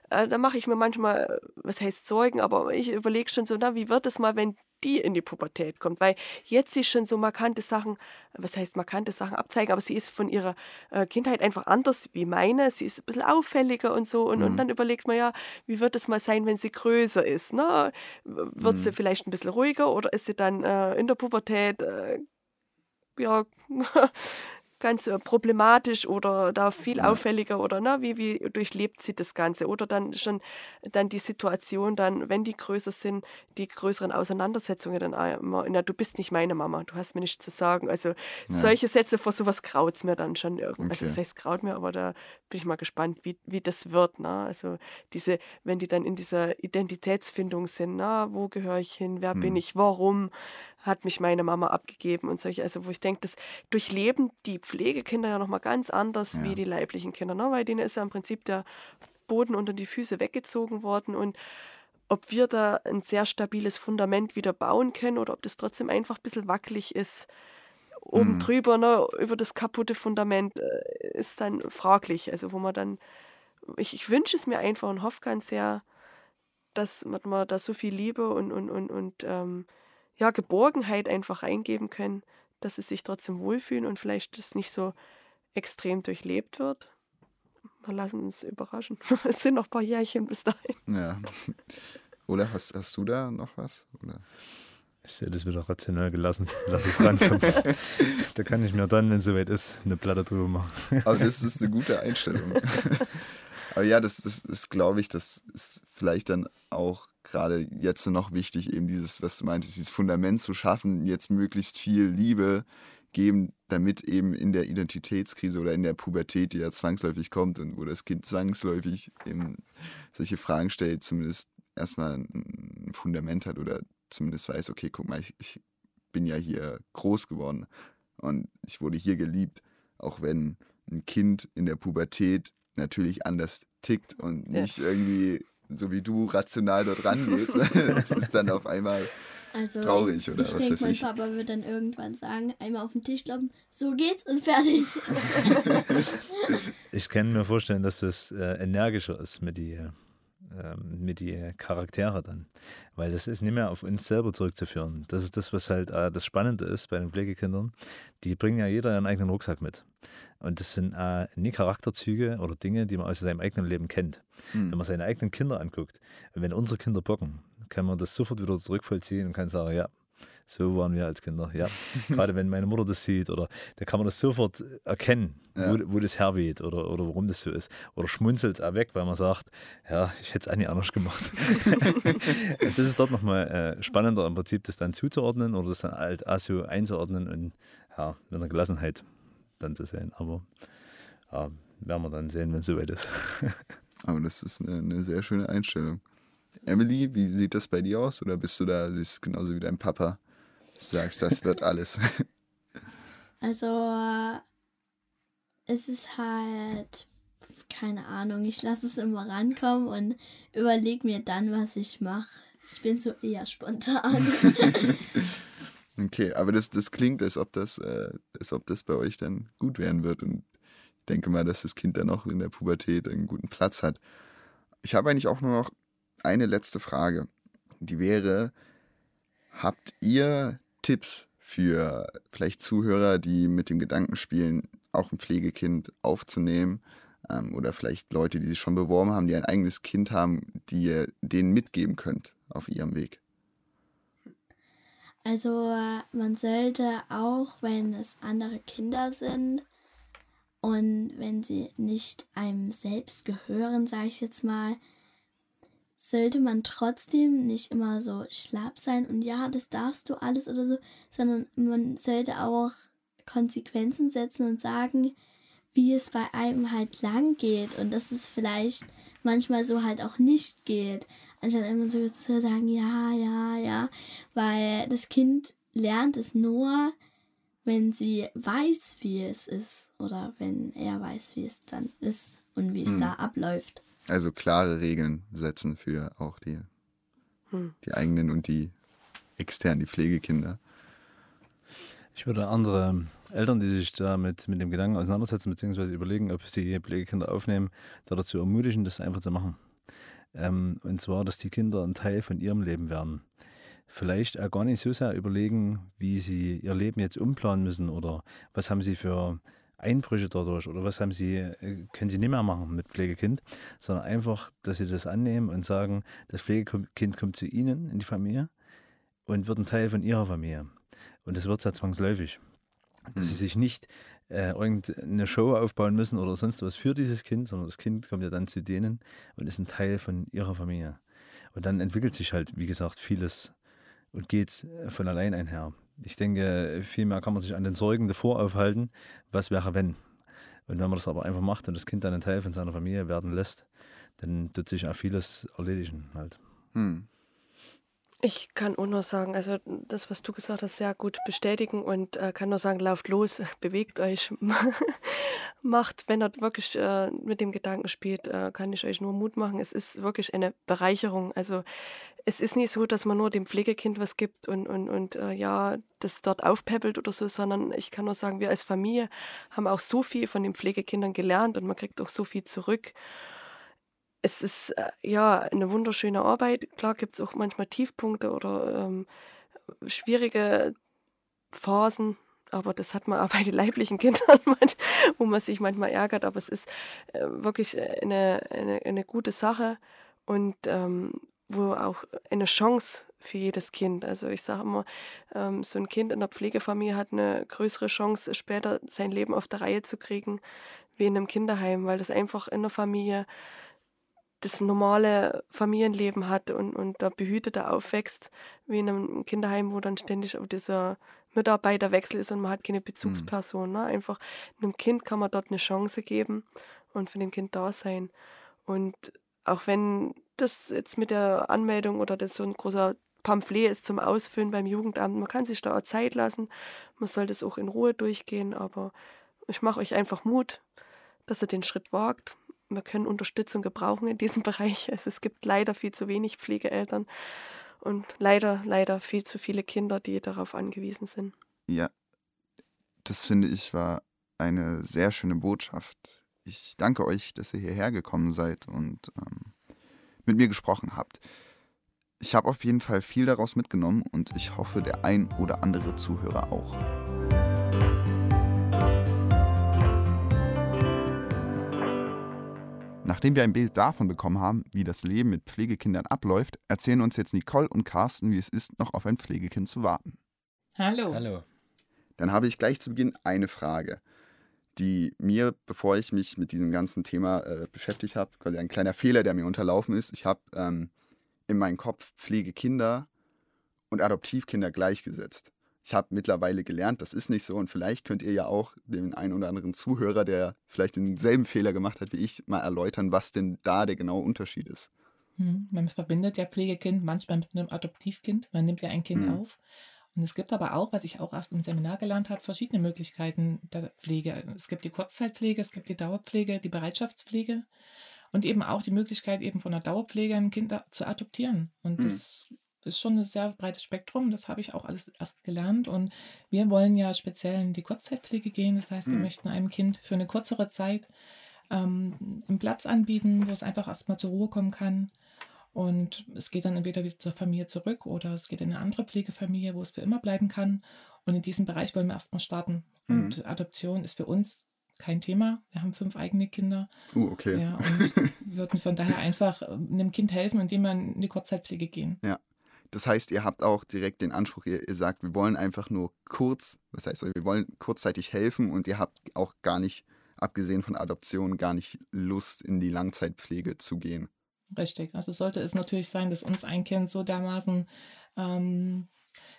äh, da mache ich mir manchmal, was heißt Sorgen, aber ich überlege schon so, na, wie wird es mal, wenn die in die Pubertät kommt, weil jetzt sie schon so markante Sachen, was heißt markante Sachen abzeigen, aber sie ist von ihrer äh, Kindheit einfach anders wie meine, sie ist ein bisschen auffälliger und so und, mhm. und dann überlegt man ja, wie wird es mal sein, wenn sie größer ist, ne? Wird mhm. sie vielleicht ein bisschen ruhiger oder ist sie dann äh, in der Pubertät äh, ja, (laughs) ganz äh, problematisch oder da viel auffälliger oder na, wie, wie durchlebt sie das Ganze? Oder dann schon dann die Situation, dann, wenn die größer sind, die größeren Auseinandersetzungen dann immer, na, du bist nicht meine Mama, du hast mir nichts zu sagen. Also ja. solche Sätze, vor sowas graut es mir dann schon irgendwie. Also okay. Also das heißt graut mir, aber da bin ich mal gespannt, wie, wie das wird. Na? Also diese, wenn die dann in dieser Identitätsfindung sind, na, wo gehöre ich hin, wer hm. bin ich, warum, hat mich meine Mama abgegeben und solche, also wo ich denke, das durchleben die Pflegekinder ja nochmal ganz anders ja. wie die leiblichen Kinder, ne? weil denen ist ja im Prinzip der Boden unter die Füße weggezogen worden und ob wir da ein sehr stabiles Fundament wieder bauen können oder ob das trotzdem einfach ein bisschen wackelig ist. Oben mhm. drüber, ne, über das kaputte Fundament, äh, ist dann fraglich. Also, wo man dann, ich, ich wünsche es mir einfach und hoffe ganz sehr, dass man, man da so viel Liebe und, und, und, und ähm, ja, Geborgenheit einfach eingeben können, dass sie sich trotzdem wohlfühlen und vielleicht das nicht so extrem durchlebt wird. Wir lassen uns überraschen. (laughs) Es sind noch ein paar Jährchen bis dahin. Ja. Oder hast, hast du da noch was? Oder? Ich sehe das wieder rational gelassen. Lass es rankommen. (laughs) da kann ich mir dann, wenn es soweit ist, eine Platte drüber machen. Aber das ist eine gute Einstellung. (laughs) Aber ja, das, das ist, glaube ich, das ist vielleicht dann auch gerade jetzt noch wichtig, eben dieses, was du meintest, dieses Fundament zu schaffen, jetzt möglichst viel Liebe geben, damit eben in der Identitätskrise oder in der Pubertät, die ja zwangsläufig kommt und wo das Kind zwangsläufig eben solche Fragen stellt, zumindest erstmal ein Fundament hat oder zumindest weiß, okay, guck mal, ich, ich bin ja hier groß geworden und ich wurde hier geliebt, auch wenn ein Kind in der Pubertät natürlich anders tickt und nicht ja. irgendwie so wie du rational dort rangehst, (laughs) das ist dann auf einmal also, traurig oder ich was denk, weiß ich. Mein Papa wird dann irgendwann sagen, einmal auf den Tisch kloppen, so geht's und fertig. (laughs) (laughs) ich kann mir vorstellen, dass das äh, energischer ist mit die ähm, mit die Charaktere dann. Weil das ist nicht mehr auf uns selber zurückzuführen. Das ist das, was halt äh, das Spannende ist bei den Pflegekindern. Die bringen ja jeder ihren eigenen Rucksack mit. Und das sind äh, nie Charakterzüge oder Dinge, die man aus seinem eigenen Leben kennt. Mhm. Wenn man seine eigenen Kinder anguckt, wenn unsere Kinder bocken, kann man das sofort wieder zurückvollziehen und kann sagen, ja, so waren wir als Kinder, ja. (laughs) Gerade wenn meine Mutter das sieht oder da kann man das sofort erkennen, ja. wo, wo, das herweht oder, oder warum das so ist. Oder schmunzelt es auch weg, weil man sagt, ja, ich hätte es eigentlich anders gemacht. (laughs) das ist dort nochmal äh, spannender im Prinzip, das dann zuzuordnen oder das dann halt auch so einzuordnen und ja, mit einer Gelassenheit dann zu sehen. Aber ja, werden wir dann sehen, wenn es soweit ist. (laughs) Aber das ist eine, eine sehr schöne Einstellung. Emily, wie sieht das bei dir aus? Oder bist du da, siehst du genauso wie dein Papa? Sagst, das wird alles. (laughs) Also, es ist halt, keine Ahnung, ich lasse es immer rankommen und überlege mir dann, was ich mache. Ich bin so eher spontan. (laughs) okay, aber das, das klingt, als ob das, äh, als ob das bei euch dann gut werden wird. Und ich denke mal, dass das Kind dann auch in der Pubertät einen guten Platz hat. Ich habe eigentlich auch nur noch eine letzte Frage. Die wäre, habt ihr Tipps für vielleicht Zuhörer, die mit dem Gedanken spielen, auch ein Pflegekind aufzunehmen? Ähm, oder vielleicht Leute, die sich schon beworben haben, die ein eigenes Kind haben, die ihr denen mitgeben könnt auf ihrem Weg? Also man sollte auch, wenn es andere Kinder sind und wenn sie nicht einem selbst gehören, sage ich jetzt mal, sollte man trotzdem nicht immer so schlapp sein und ja, das darfst du alles oder so, sondern man sollte auch Konsequenzen setzen und sagen, wie es bei einem halt lang geht und dass es vielleicht manchmal so halt auch nicht geht, anstatt immer so zu sagen, ja, ja, ja, weil das Kind lernt es nur, wenn sie weiß, wie es ist oder wenn er weiß, wie es dann ist und wie es hm. da abläuft. Also klare Regeln setzen für auch die, hm. die eigenen und die externen, die Pflegekinder. Ich würde andere Eltern, die sich damit mit dem Gedanken auseinandersetzen, beziehungsweise überlegen, ob sie Pflegekinder aufnehmen, dazu ermutigen, das einfach zu machen. Ähm, und zwar, dass die Kinder ein Teil von ihrem Leben werden. Vielleicht auch gar nicht so sehr überlegen, wie sie ihr Leben jetzt umplanen müssen oder was haben sie für Einbrüche dadurch oder was haben sie, äh, können sie nicht mehr machen mit Pflegekind, sondern einfach, dass sie das annehmen und sagen, das Pflegekind kommt zu ihnen in die Familie und wird ein Teil von ihrer Familie. Und das wird ja zwangsläufig. Dass sie mhm. sich nicht äh, irgendeine Show aufbauen müssen oder sonst was für dieses Kind, sondern das Kind kommt ja dann zu denen und ist ein Teil von ihrer Familie. Und dann entwickelt sich halt, wie gesagt, vieles und geht äh, von allein einher ich denke, vielmehr kann man sich an den Sorgen davor aufhalten, was wäre wenn. Und wenn man das aber einfach macht und das Kind dann ein Teil von seiner Familie werden lässt, dann tut sich auch vieles erledigen halt. Hm. Ich kann auch nur sagen, also das, was du gesagt hast, sehr gut bestätigen und äh, kann nur sagen, lauft los, (laughs) bewegt euch, (laughs) macht, wenn ihr wirklich äh, mit dem Gedanken spielt, äh, kann ich euch nur Mut machen. Es ist wirklich eine Bereicherung. Also es ist nicht so, dass man nur dem Pflegekind was gibt und, und, und äh, ja, das dort aufpäppelt oder so, sondern ich kann nur sagen, wir als Familie haben auch so viel von den Pflegekindern gelernt und man kriegt auch so viel zurück es ist äh, ja eine wunderschöne Arbeit. Klar gibt es auch manchmal Tiefpunkte oder ähm, schwierige Phasen, aber das hat man auch (laughs) bei den leiblichen Kindern, wo man sich manchmal ärgert. Aber es ist äh, wirklich eine, eine, eine gute Sache und ähm, wo auch eine Chance für jedes Kind. Also ich sage immer, ähm, so ein Kind in der Pflegefamilie hat eine größere Chance, später sein Leben auf der Reihe zu kriegen, wie in einem Kinderheim, weil das einfach in der Familie das normale Familienleben hat und, und da behüteter aufwächst, wie in einem Kinderheim, wo dann ständig auf dieser Mitarbeiterwechsel ist und man hat keine Bezugsperson. Mhm. Ne? Einfach einem Kind kann man dort eine Chance geben und für dem Kind da sein. Und auch wenn das jetzt mit der Anmeldung oder das so ein großer Pamphlet ist zum Ausfüllen beim Jugendamt, man kann sich da auch Zeit lassen, man soll das auch in Ruhe durchgehen, aber ich mache euch einfach Mut, dass ihr den Schritt wagt wir können Unterstützung gebrauchen in diesem (laughs) Bereich. Also es gibt leider viel zu wenig Pflegeeltern und leider, leider viel zu viele Kinder, die darauf angewiesen sind. Ja, das finde ich war eine sehr schöne Botschaft. Ich danke euch, dass ihr hierher gekommen seid und ähm, mit mir gesprochen habt. Ich habe auf jeden Fall viel daraus mitgenommen und ich hoffe, der ein oder andere Zuhörer auch. Nachdem wir ein Bild davon bekommen haben, wie das Leben mit Pflegekindern abläuft, erzählen uns jetzt Nicole und Carsten, wie es ist, noch auf ein Pflegekind zu warten. Hallo. Hallo. Dann habe ich gleich zu Beginn eine Frage, die mir, bevor ich mich mit diesem ganzen Thema äh, beschäftigt habe, quasi ein kleiner Fehler, der mir unterlaufen ist. Ich habe ähm, in meinem Kopf Pflegekinder und Adoptivkinder gleichgesetzt ich habe mittlerweile gelernt, das ist nicht so. Und vielleicht könnt ihr ja auch den einen oder anderen Zuhörer, der vielleicht denselben Fehler gemacht hat wie ich, mal erläutern, was denn da der genaue Unterschied ist. Hm, man verbindet ja Pflegekind manchmal mit einem Adoptivkind. Man nimmt ja ein Kind hm. auf. Und es gibt aber auch, was ich auch erst im Seminar gelernt habe, verschiedene Möglichkeiten der Pflege. Es gibt die Kurzzeitpflege, es gibt die Dauerpflege, die Bereitschaftspflege und eben auch die Möglichkeit, eben von der Dauerpflege ein Kind zu adoptieren. Und hm. das ist schon ein sehr breites Spektrum. Das habe ich auch alles erst gelernt. Und wir wollen ja speziell in die Kurzzeitpflege gehen. Das heißt, wir mhm. möchten einem Kind für eine kürzere Zeit ähm, einen Platz anbieten, wo es einfach erstmal zur Ruhe kommen kann. Und es geht dann entweder wieder zur Familie zurück oder es geht in eine andere Pflegefamilie, wo es für immer bleiben kann. Und in diesem Bereich wollen wir erstmal starten. Mhm. Und Adoption ist für uns kein Thema. Wir haben fünf eigene Kinder. Uh, okay. Ja, und (laughs) würden von daher einfach ähm, einem Kind helfen, indem wir in die Kurzzeitpflege gehen. Ja. Das heißt, ihr habt auch direkt den Anspruch, ihr, ihr sagt, wir wollen einfach nur kurz, was heißt, wir wollen kurzzeitig helfen und ihr habt auch gar nicht, abgesehen von Adoption, gar nicht Lust, in die Langzeitpflege zu gehen. Richtig. Also sollte es natürlich sein, dass uns ein Kind so dermaßen ähm,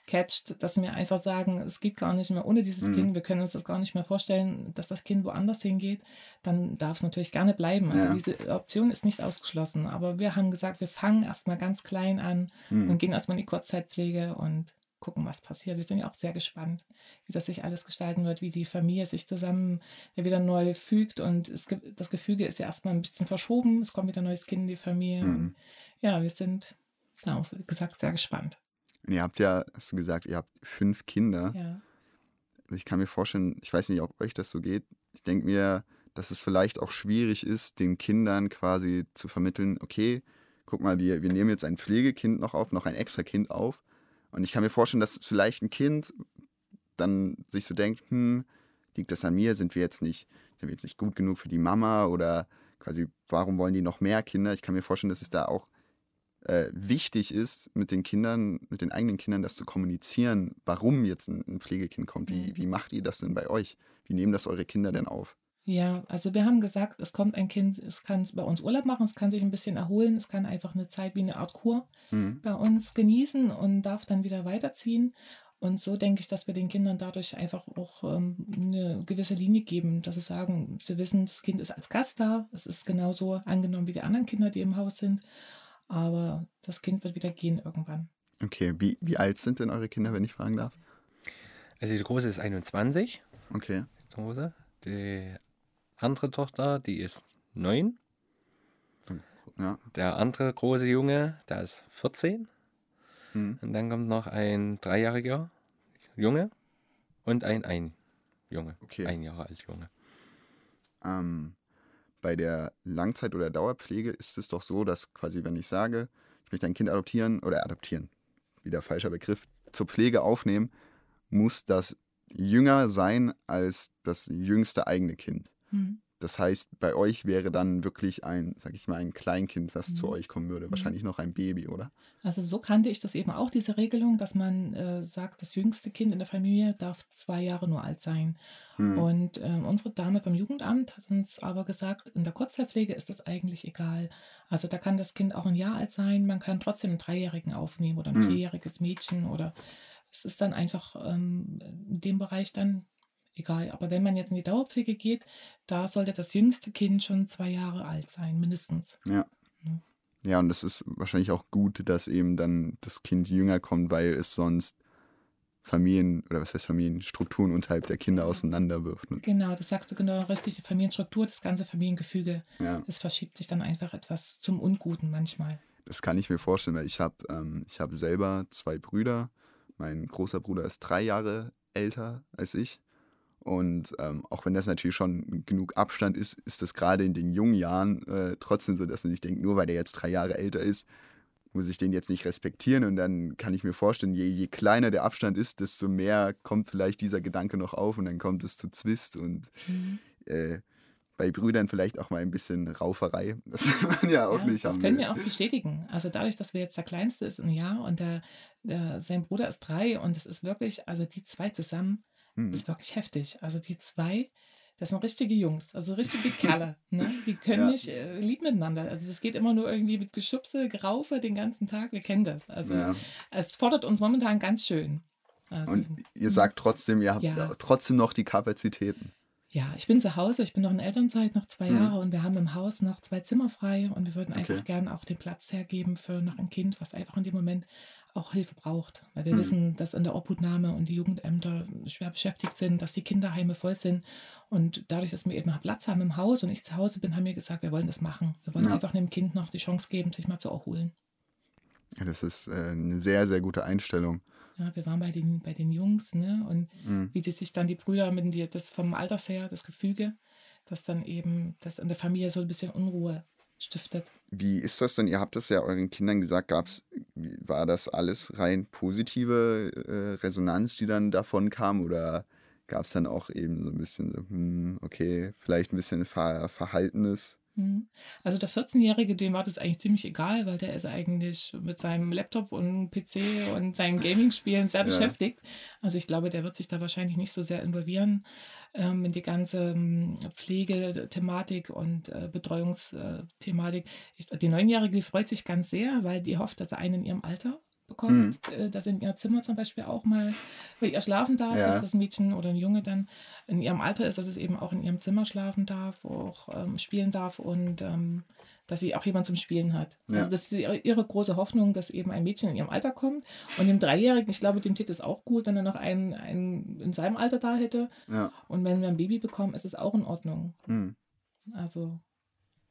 catcht, dass wir einfach sagen, es geht gar nicht mehr ohne dieses mhm. Kind, wir können uns das gar nicht mehr vorstellen, dass das Kind woanders hingeht, dann darf es natürlich gerne bleiben. Also ja. diese Option ist nicht ausgeschlossen. Aber wir haben gesagt, wir fangen erstmal ganz klein an mhm. und gehen erstmal in die Kurzzeitpflege und gucken, was passiert. Wir sind ja auch sehr gespannt, wie das sich alles gestalten wird, wie die Familie sich zusammen wieder neu fügt. Und es gibt, das Gefüge ist ja erstmal ein bisschen verschoben. Es kommt wieder ein neues Kind in die Familie. Mhm. ja, wir sind, ja, wie gesagt, sehr gespannt. Und ihr habt ja, hast du gesagt, ihr habt fünf Kinder. Ja. Ich kann mir vorstellen, ich weiß nicht, ob euch das so geht. Ich denke mir, dass es vielleicht auch schwierig ist, den Kindern quasi zu vermitteln, okay, guck mal, wir, wir nehmen jetzt ein Pflegekind noch auf, noch ein extra Kind auf. Und ich kann mir vorstellen, dass vielleicht ein Kind dann sich so denkt, hm, liegt das an mir? Sind wir jetzt nicht, sind wir jetzt nicht gut genug für die Mama oder quasi, warum wollen die noch mehr Kinder? Ich kann mir vorstellen, dass es da auch äh, wichtig ist, mit den Kindern, mit den eigenen Kindern das zu kommunizieren, warum jetzt ein, ein Pflegekind kommt. Wie, mhm. wie macht ihr das denn bei euch? Wie nehmen das eure Kinder denn auf? Ja, also wir haben gesagt, es kommt ein Kind, es kann bei uns Urlaub machen, es kann sich ein bisschen erholen, es kann einfach eine Zeit wie eine Art Kur mhm. bei uns genießen und darf dann wieder weiterziehen. Und so denke ich, dass wir den Kindern dadurch einfach auch ähm, eine gewisse Linie geben, dass sie sagen, sie wissen, das Kind ist als Gast da, es ist genauso angenommen wie die anderen Kinder, die im Haus sind aber das Kind wird wieder gehen irgendwann. Okay, wie, wie alt sind denn eure Kinder, wenn ich fragen darf? Also die große ist 21. Okay. Die große. Die andere Tochter, die ist 9. Ja. Der andere große Junge, der ist 14. Hm. Und dann kommt noch ein dreijähriger Junge und ein ein Junge. Okay. Ein Jahr alt Junge. Ähm, bei der Langzeit- oder Dauerpflege ist es doch so, dass quasi, wenn ich sage, ich möchte ein Kind adoptieren oder adoptieren, wieder falscher Begriff, zur Pflege aufnehmen, muss das jünger sein als das jüngste eigene Kind. Mhm. Das heißt, bei euch wäre dann wirklich ein, sag ich mal, ein Kleinkind, was mhm. zu euch kommen würde. Mhm. Wahrscheinlich noch ein Baby, oder? Also so kannte ich das eben auch, diese Regelung, dass man äh, sagt, das jüngste Kind in der Familie darf zwei Jahre nur alt sein. Mhm. Und äh, unsere Dame vom Jugendamt hat uns aber gesagt, in der Kurzzeitpflege ist das eigentlich egal. Also da kann das Kind auch ein Jahr alt sein, man kann trotzdem einen Dreijährigen aufnehmen oder ein mhm. vierjähriges Mädchen oder es ist dann einfach ähm, in dem Bereich dann egal. Aber wenn man jetzt in die Dauerpflege geht, da sollte das jüngste Kind schon zwei Jahre alt sein, mindestens. Ja. Ja, und das ist wahrscheinlich auch gut, dass eben dann das Kind jünger kommt, weil es sonst Familien, oder was heißt Familienstrukturen unterhalb der Kinder auseinanderwirft. Ne? Genau, das sagst du genau richtig. Die Familienstruktur, das ganze Familiengefüge, ja. es verschiebt sich dann einfach etwas zum Unguten manchmal. Das kann ich mir vorstellen, weil ich habe ähm, hab selber zwei Brüder. Mein großer Bruder ist drei Jahre älter als ich Und ähm, auch wenn das natürlich schon genug Abstand ist, ist das gerade in den jungen Jahren äh, trotzdem so, dass man sich denkt, nur weil der jetzt drei Jahre älter ist, muss ich den jetzt nicht respektieren. Und dann kann ich mir vorstellen, je, je kleiner der Abstand ist, desto mehr kommt vielleicht dieser Gedanke noch auf und dann kommt es zu Zwist und mhm. äh, bei Brüdern vielleicht auch mal ein bisschen Rauferei. (laughs) Das man ja auch ja, nicht Das haben können wir auch bestätigen. Also dadurch, dass wir jetzt der Kleinste ist ein Jahr und der, der, sein Bruder ist drei und es ist wirklich, also die zwei zusammen, mhm. ist wirklich heftig. Also die zwei, das sind richtige Jungs, also richtige (laughs) Kerle. Ne? Die können ja. nicht äh, lieb miteinander. Also es geht immer nur irgendwie mit Geschubse, Geraufe den ganzen Tag. Wir kennen das. Also ja. es fordert uns momentan ganz schön. Also, und ihr sagt trotzdem, ihr habt ja. trotzdem noch die Kapazitäten. Ja, ich bin zu Hause, ich bin noch in Elternzeit, noch zwei mhm. Jahre und wir haben im Haus noch zwei Zimmer frei und wir würden okay. einfach gerne auch den Platz hergeben für noch ein Kind, was einfach in dem Moment auch Hilfe braucht. Weil wir mhm. wissen, dass in der Obhutnahme und die Jugendämter schwer beschäftigt sind, dass die Kinderheime voll sind. Und dadurch, dass wir eben Platz haben im Haus und ich zu Hause bin, haben wir gesagt, wir wollen das machen. Wir wollen ja. einfach einem Kind noch die Chance geben, sich mal zu erholen. Ja, das ist äh, eine sehr, sehr gute Einstellung. Ja, wir waren bei den, bei den Jungs, ne? Und mhm. wie die sich dann die Brüder mit dir, das vom Alters her, das Gefüge, dass dann eben das in der Familie so ein bisschen Unruhe stiftet. Wie ist das denn? Ihr habt das ja euren Kindern gesagt, gab's, war das alles rein positive äh, Resonanz, die dann davon kam? Oder gab es dann auch eben so ein bisschen so, hm, okay, vielleicht ein bisschen Ver Verhaltenes? Mhm. Also der 14-Jährige, dem war das eigentlich ziemlich egal, weil der ist eigentlich mit seinem Laptop und PC und seinen Gaming-Spielen sehr (laughs) ja. beschäftigt. Also ich glaube, der wird sich da wahrscheinlich nicht so sehr involvieren ähm, in die ganze ähm, Pflegethematik und äh, Betreuungsthematik. Ich, die Neunjährige freut sich ganz sehr, weil die hofft, dass er einen in ihrem Alter bekommt, mhm. dass in ihr Zimmer zum Beispiel auch mal bei ihr schlafen darf, ja. dass das Mädchen oder ein Junge dann in ihrem Alter ist, dass es eben auch in ihrem Zimmer schlafen darf, auch ähm, spielen darf und ähm, dass sie auch jemand zum Spielen hat. Ja. Also das ist ihre, große Hoffnung, dass eben ein Mädchen in ihrem Alter kommt. Und dem Dreijährigen, ich glaube, dem tät es auch gut, wenn er noch einen, einen in seinem Alter da hätte. Ja. Und wenn wir ein Baby bekommen, ist es auch in Ordnung. Mhm. Also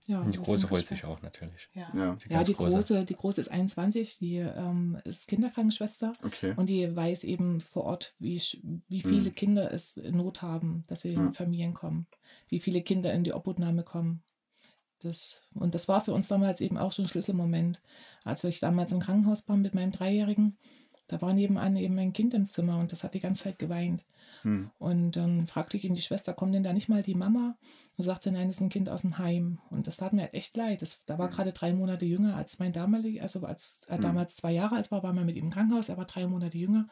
ja, und die Große freut sich auch natürlich. Ja, ja. Die, ja, die große. große. die Große ist 21, die ähm, ist Kinderkrankenschwester okay. und die weiß eben vor Ort, wie, wie hm. viele mhm. Kinder es in Not haben, dass sie ja. in Familien kommen, wie viele Kinder in die Obhutnahme kommen. Das, und das war für uns damals eben auch so ein Schlüsselmoment. Als ich damals im Krankenhaus war mit meinem Dreijährigen, da war nebenan eben mein Kind im Zimmer und das hat die ganze Zeit geweint. Hm. Und dann fragte ich ihn, die Schwester, kommt denn da nicht mal die Mama? Und sagte, nein, das ist ein Kind aus dem Heim. Und das tat mir halt echt leid. Das, da war hm. gerade drei Monate jünger als mein damaliger, also als er hm. damals zwei Jahre alt war, war man mit ihm im Krankenhaus, er war drei Monate jünger.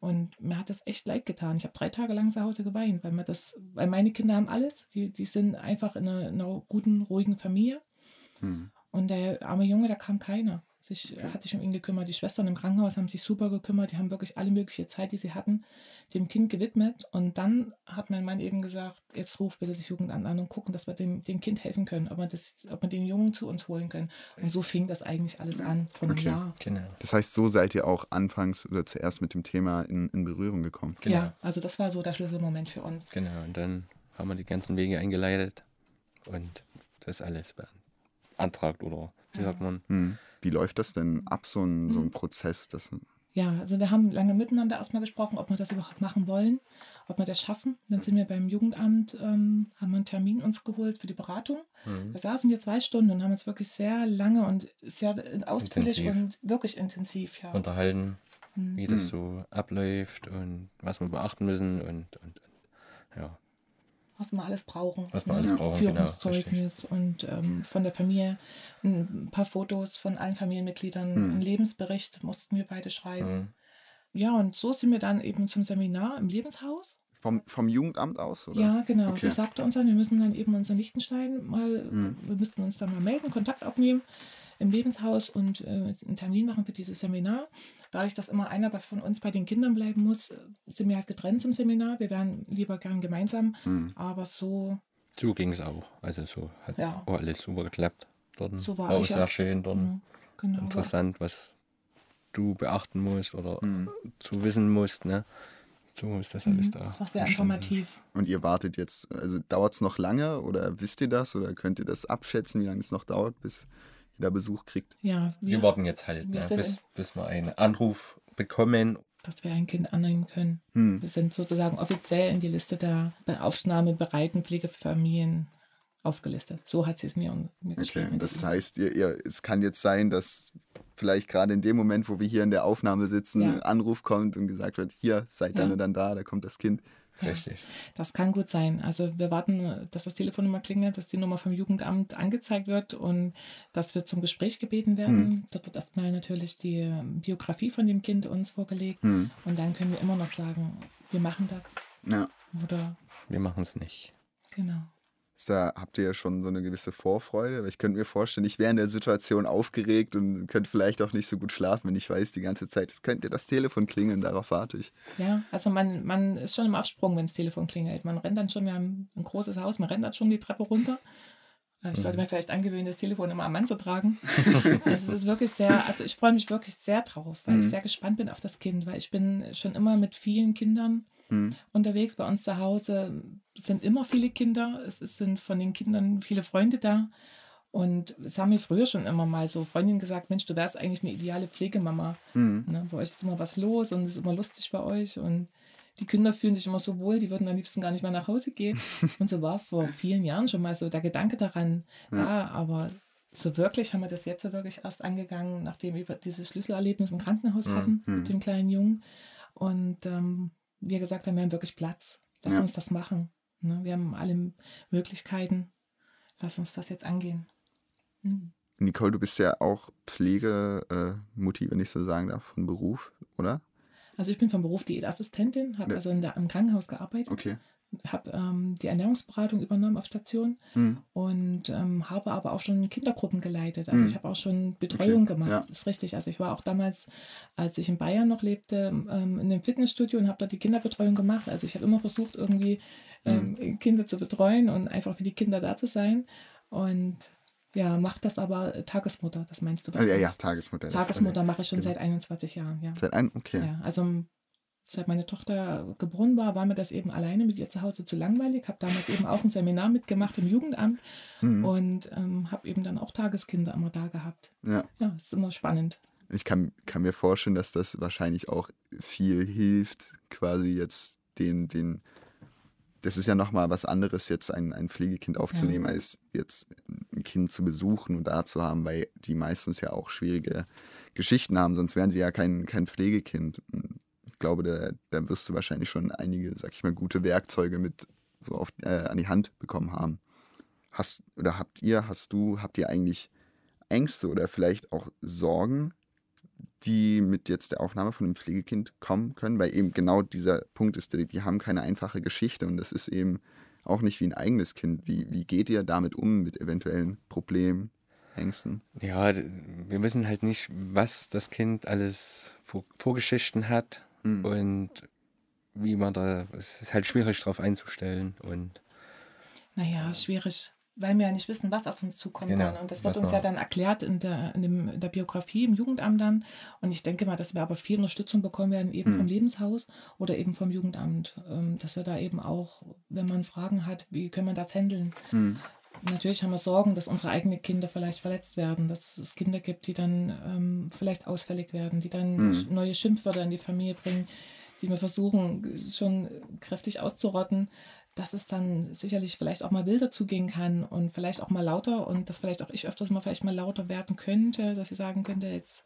Und mir hat das echt leid getan. Ich habe drei Tage lang zu Hause geweint, weil, mir das, weil meine Kinder haben alles. Die, die sind einfach in einer, in einer guten, ruhigen Familie. Hm. Und der arme Junge, da kam keiner sich, okay. hat sich um ihn gekümmert. Die Schwestern im Krankenhaus haben sich super gekümmert. Die haben wirklich alle mögliche Zeit, die sie hatten, dem Kind gewidmet. Und dann hat mein Mann eben gesagt, jetzt ruf bitte das Jugendamt an und gucken, dass wir dem, dem Kind helfen können, ob wir, das, ob wir den Jungen zu uns holen können. Und so fing das eigentlich alles an, von einem Jahr. Genau. Das heißt, so seid ihr auch anfangs oder zuerst mit dem Thema in, in Berührung gekommen. Genau. Ja, also das war so der Schlüsselmoment für uns. Genau, und dann haben wir die ganzen Wege eingeleitet und das alles beantragt oder wie sagt man? Hm. Wie läuft das denn ab, so ein, so ein hm. Prozess? Das ja, also wir haben lange miteinander erstmal gesprochen, ob wir das überhaupt machen wollen, ob wir das schaffen. Dann sind wir beim Jugendamt, ähm, haben wir einen Termin uns geholt für die Beratung. Mhm. Da saßen wir zwei Stunden und haben uns wirklich sehr lange und sehr ausführlich intensiv. und wirklich intensiv ja. unterhalten, mhm. wie das hm. so abläuft und was wir beachten müssen und, und, und ja was wir alles brauchen. Was wir ne? alles brauchen, genau, Führungszeugnis genau, und ähm, von der Familie ein paar Fotos von allen Familienmitgliedern, mhm. einen Lebensbericht mussten wir beide schreiben. Mhm. Ja, und so sind wir dann eben zum Seminar im Lebenshaus. Vom, vom Jugendamt aus, oder? Ja, genau. Okay. Die sagte uns dann, wir müssen dann eben unseren Lichtenstein mal, mhm. wir müssten uns dann mal melden, Kontakt aufnehmen im Lebenshaus und äh, einen Termin machen für dieses Seminar. Dadurch, dass immer einer von uns bei den Kindern bleiben muss, sind wir halt getrennt zum Seminar. Wir wären lieber gern gemeinsam, mhm. aber so. So ging es auch. Also so hat ja. auch alles super geklappt dort. So war, auch sehr schön dort. Mhm. Genau, Interessant, was du beachten musst oder mhm. zu wissen musst. Ne? So ist das alles mhm. da. Das war sehr informativ. Und ihr wartet jetzt, also dauert es noch lange oder wisst ihr das oder könnt ihr das abschätzen, wie lange es noch dauert, bis jeder Besuch kriegt. Ja, wir, wir warten jetzt halt, ne, bis, bis wir einen Anruf bekommen, dass wir ein Kind annehmen können. Hm. Wir sind sozusagen offiziell in die Liste der aufnahmebereiten Pflegefamilien aufgelistet. So hat sie es mir, mir geschrieben. Okay, das heißt, ihr, ihr, es kann jetzt sein, dass vielleicht gerade in dem Moment, wo wir hier in der Aufnahme sitzen, ja. ein Anruf kommt und gesagt wird, hier, seid dann ja. und dann da, da kommt das Kind. Richtig. Ja, das kann gut sein. Also wir warten, dass das Telefon immer klingelt, dass die Nummer vom Jugendamt angezeigt wird und dass wir zum Gespräch gebeten werden. Hm. Dort wird erstmal natürlich die Biografie von dem Kind uns vorgelegt hm. und dann können wir immer noch sagen, wir machen das. Ja. Oder wir machen es nicht. Genau da habt ihr ja schon so eine gewisse Vorfreude. Ich könnte mir vorstellen, ich wäre in der Situation aufgeregt und könnte vielleicht auch nicht so gut schlafen, wenn ich weiß, die ganze Zeit, es könnte das Telefon klingeln, darauf warte ich. Ja, also man, man ist schon im Absprung, wenn das Telefon klingelt. Man rennt dann schon, wir haben ein großes Haus, man rennt dann schon die Treppe runter. Ich sollte mhm. mir vielleicht angewöhnen, das Telefon immer am Mann zu tragen. (laughs) es ist wirklich sehr, also ich freue mich wirklich sehr drauf, weil mhm. ich sehr gespannt bin auf das Kind, weil ich bin schon immer mit vielen Kindern mhm. unterwegs. Bei uns zu Hause sind immer viele Kinder. Es sind von den Kindern viele Freunde da. Und es haben mir früher schon immer mal so Freundinnen gesagt, Mensch, du wärst eigentlich eine ideale Pflegemama. Mhm. Ne, bei euch ist immer was los und es ist immer lustig bei euch. Und die Kinder fühlen sich immer so wohl, die würden am liebsten gar nicht mehr nach Hause gehen. (laughs) und so war vor vielen Jahren schon mal so der Gedanke daran ja. da, aber so wirklich haben wir das jetzt so wirklich erst angegangen, nachdem wir dieses Schlüsselerlebnis im Krankenhaus mhm. hatten mit dem kleinen Jungen. Und ähm, wir gesagt haben, wir haben wirklich Platz. Lass ja. uns das machen. Ne? Wir haben alle Möglichkeiten. Lass uns das jetzt angehen. Mhm. Nicole, du bist ja auch Pflegemutti, äh, wenn ich so sagen darf, von Beruf, oder? Also ich bin von Beruf Diätassistentin, habe ja. also in der, im Krankenhaus gearbeitet. Okay habe ähm, die Ernährungsberatung übernommen auf Station mhm. und ähm, habe aber auch schon Kindergruppen geleitet. Also mhm. ich habe auch schon Betreuung okay. gemacht. Ja. Das ist richtig. Also ich war auch damals, als ich in Bayern noch lebte, ähm, in einem Fitnessstudio und habe dort die Kinderbetreuung gemacht. Also ich habe immer versucht, irgendwie mhm. Kinder zu betreuen und einfach für die Kinder da zu sein. Und ja, macht das aber Tagesmutter, das meinst du? Ah, ja, ja, Tagesmutter. Tagesmutter mache ich schon genau. seit 21 Jahren, ja. Seit ein, okay. Ja, also seit meine Tochter geboren war, war mir das eben alleine mit ihr zu Hause zu langweilig. Habe damals eben auch ein Seminar mitgemacht im Jugendamt mhm. und ähm, habe eben dann auch Tageskinder immer da gehabt. Ja, ja ist immer spannend. Ich kann, kann mir vorstellen, dass das wahrscheinlich auch viel hilft, quasi jetzt den, den das ist ja nochmal was anderes, jetzt ein, ein Pflegekind aufzunehmen, ja. als jetzt ein Kind zu besuchen und da zu haben, weil die meistens ja auch schwierige Geschichten haben, sonst wären sie ja kein, kein Pflegekind glaube, da, da wirst du wahrscheinlich schon einige, sag ich mal, gute Werkzeuge mit so auf, äh, an die Hand bekommen haben. Hast oder habt ihr, hast du, habt ihr eigentlich Ängste oder vielleicht auch Sorgen, die mit jetzt der Aufnahme von einem Pflegekind kommen können? Weil eben genau dieser Punkt ist, die, die haben keine einfache Geschichte und das ist eben auch nicht wie ein eigenes Kind. Wie, wie geht ihr damit um mit eventuellen Problemen, Ängsten? Ja, wir wissen halt nicht, was das Kind alles vor Vorgeschichten hat Mhm. Und wie man da, es ist halt schwierig darauf einzustellen. Und naja, schwierig, weil wir ja nicht wissen, was auf uns zukommt. Genau, und das wird uns ja dann erklärt in der, in, dem, in der Biografie im Jugendamt dann. Und ich denke mal, dass wir aber viel Unterstützung bekommen werden, eben mhm. vom Lebenshaus oder eben vom Jugendamt. Ähm, dass wir da eben auch, wenn man Fragen hat, wie können wir das handeln? Mhm. Natürlich haben wir Sorgen, dass unsere eigenen Kinder vielleicht verletzt werden, dass es Kinder gibt, die dann ähm, vielleicht ausfällig werden, die dann mhm. neue Schimpfwörter in die Familie bringen, die wir versuchen schon kräftig auszurotten, dass es dann sicherlich vielleicht auch mal wilder zugehen kann und vielleicht auch mal lauter und dass vielleicht auch ich öfters mal vielleicht mal lauter werden könnte, dass sie sagen könnte, jetzt